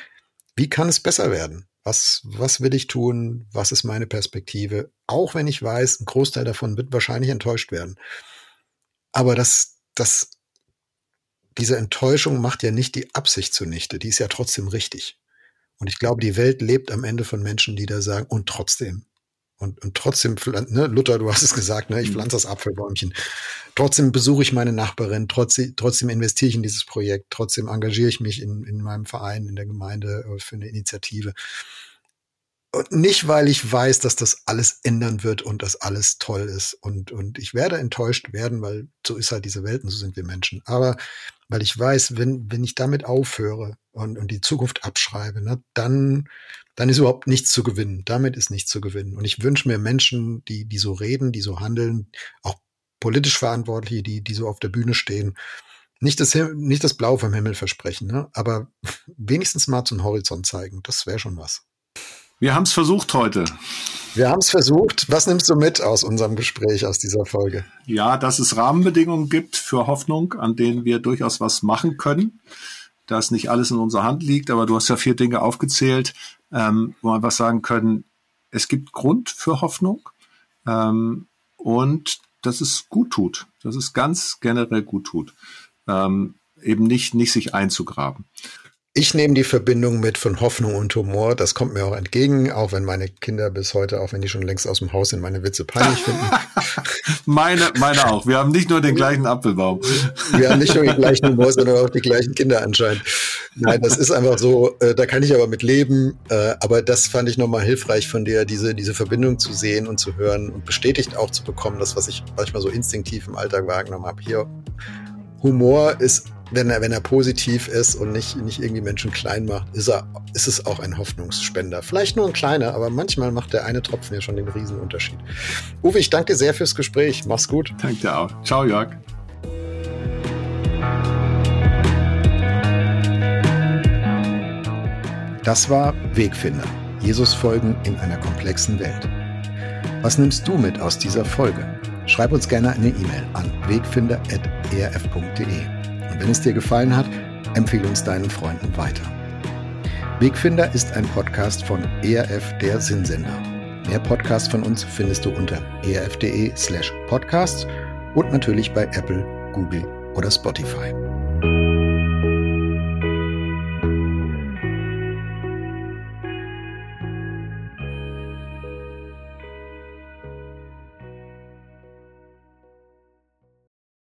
wie kann es besser werden? Was, was will ich tun? Was ist meine Perspektive? Auch wenn ich weiß, ein Großteil davon wird wahrscheinlich enttäuscht werden. Aber das, das, diese Enttäuschung macht ja nicht die Absicht zunichte. Die ist ja trotzdem richtig. Und ich glaube, die Welt lebt am Ende von Menschen, die da sagen, und trotzdem. Und, und trotzdem, ne, Luther, du hast es gesagt, ne, ich mhm. pflanze das Apfelbäumchen. Trotzdem besuche ich meine Nachbarin, trotzdem, trotzdem investiere ich in dieses Projekt, trotzdem engagiere ich mich in, in meinem Verein, in der Gemeinde äh, für eine Initiative. Und nicht, weil ich weiß, dass das alles ändern wird und dass alles toll ist. Und, und ich werde enttäuscht werden, weil so ist halt diese Welt und so sind wir Menschen. Aber weil ich weiß, wenn, wenn ich damit aufhöre und, und die Zukunft abschreibe, ne, dann, dann ist überhaupt nichts zu gewinnen. Damit ist nichts zu gewinnen. Und ich wünsche mir Menschen, die, die so reden, die so handeln, auch politisch Verantwortliche, die, die so auf der Bühne stehen, nicht das, nicht das Blau vom Himmel versprechen, ne? aber wenigstens mal zum Horizont zeigen. Das wäre schon was. Wir haben es versucht heute. Wir haben es versucht. Was nimmst du mit aus unserem Gespräch, aus dieser Folge? Ja, dass es Rahmenbedingungen gibt für Hoffnung, an denen wir durchaus was machen können. Dass nicht alles in unserer Hand liegt, aber du hast ja vier Dinge aufgezählt, ähm, wo wir was sagen können. Es gibt Grund für Hoffnung ähm, und dass es gut tut, dass es ganz generell gut tut, ähm, eben nicht, nicht sich einzugraben. Ich nehme die Verbindung mit von Hoffnung und Humor. Das kommt mir auch entgegen, auch wenn meine Kinder bis heute, auch wenn die schon längst aus dem Haus sind, meine Witze peinlich finden. meine, meine auch. Wir haben nicht nur den gleichen Apfelbaum. Wir haben nicht nur den gleichen Humor, sondern auch die gleichen Kinder anscheinend. Nein, das ist einfach so, äh, da kann ich aber mit leben. Äh, aber das fand ich nochmal hilfreich von dir, diese, diese Verbindung zu sehen und zu hören und bestätigt auch zu bekommen, das, was ich manchmal so instinktiv im Alltag wahrgenommen habe. Hier, Humor ist wenn er, wenn er positiv ist und nicht, nicht irgendwie Menschen klein macht, ist er, ist es auch ein Hoffnungsspender. Vielleicht nur ein kleiner, aber manchmal macht der eine Tropfen ja schon den Riesenunterschied. Uwe, ich danke dir sehr fürs Gespräch. Mach's gut. Danke dir auch. Ciao, Jörg. Das war Wegfinder. Jesus folgen in einer komplexen Welt. Was nimmst du mit aus dieser Folge? Schreib uns gerne eine E-Mail an wegfinder.erf.de. Wenn es dir gefallen hat, empfehle uns deinen Freunden weiter. Wegfinder ist ein Podcast von ERF der Sinnsender. Mehr Podcasts von uns findest du unter erf.de slash podcasts und natürlich bei Apple, Google oder Spotify.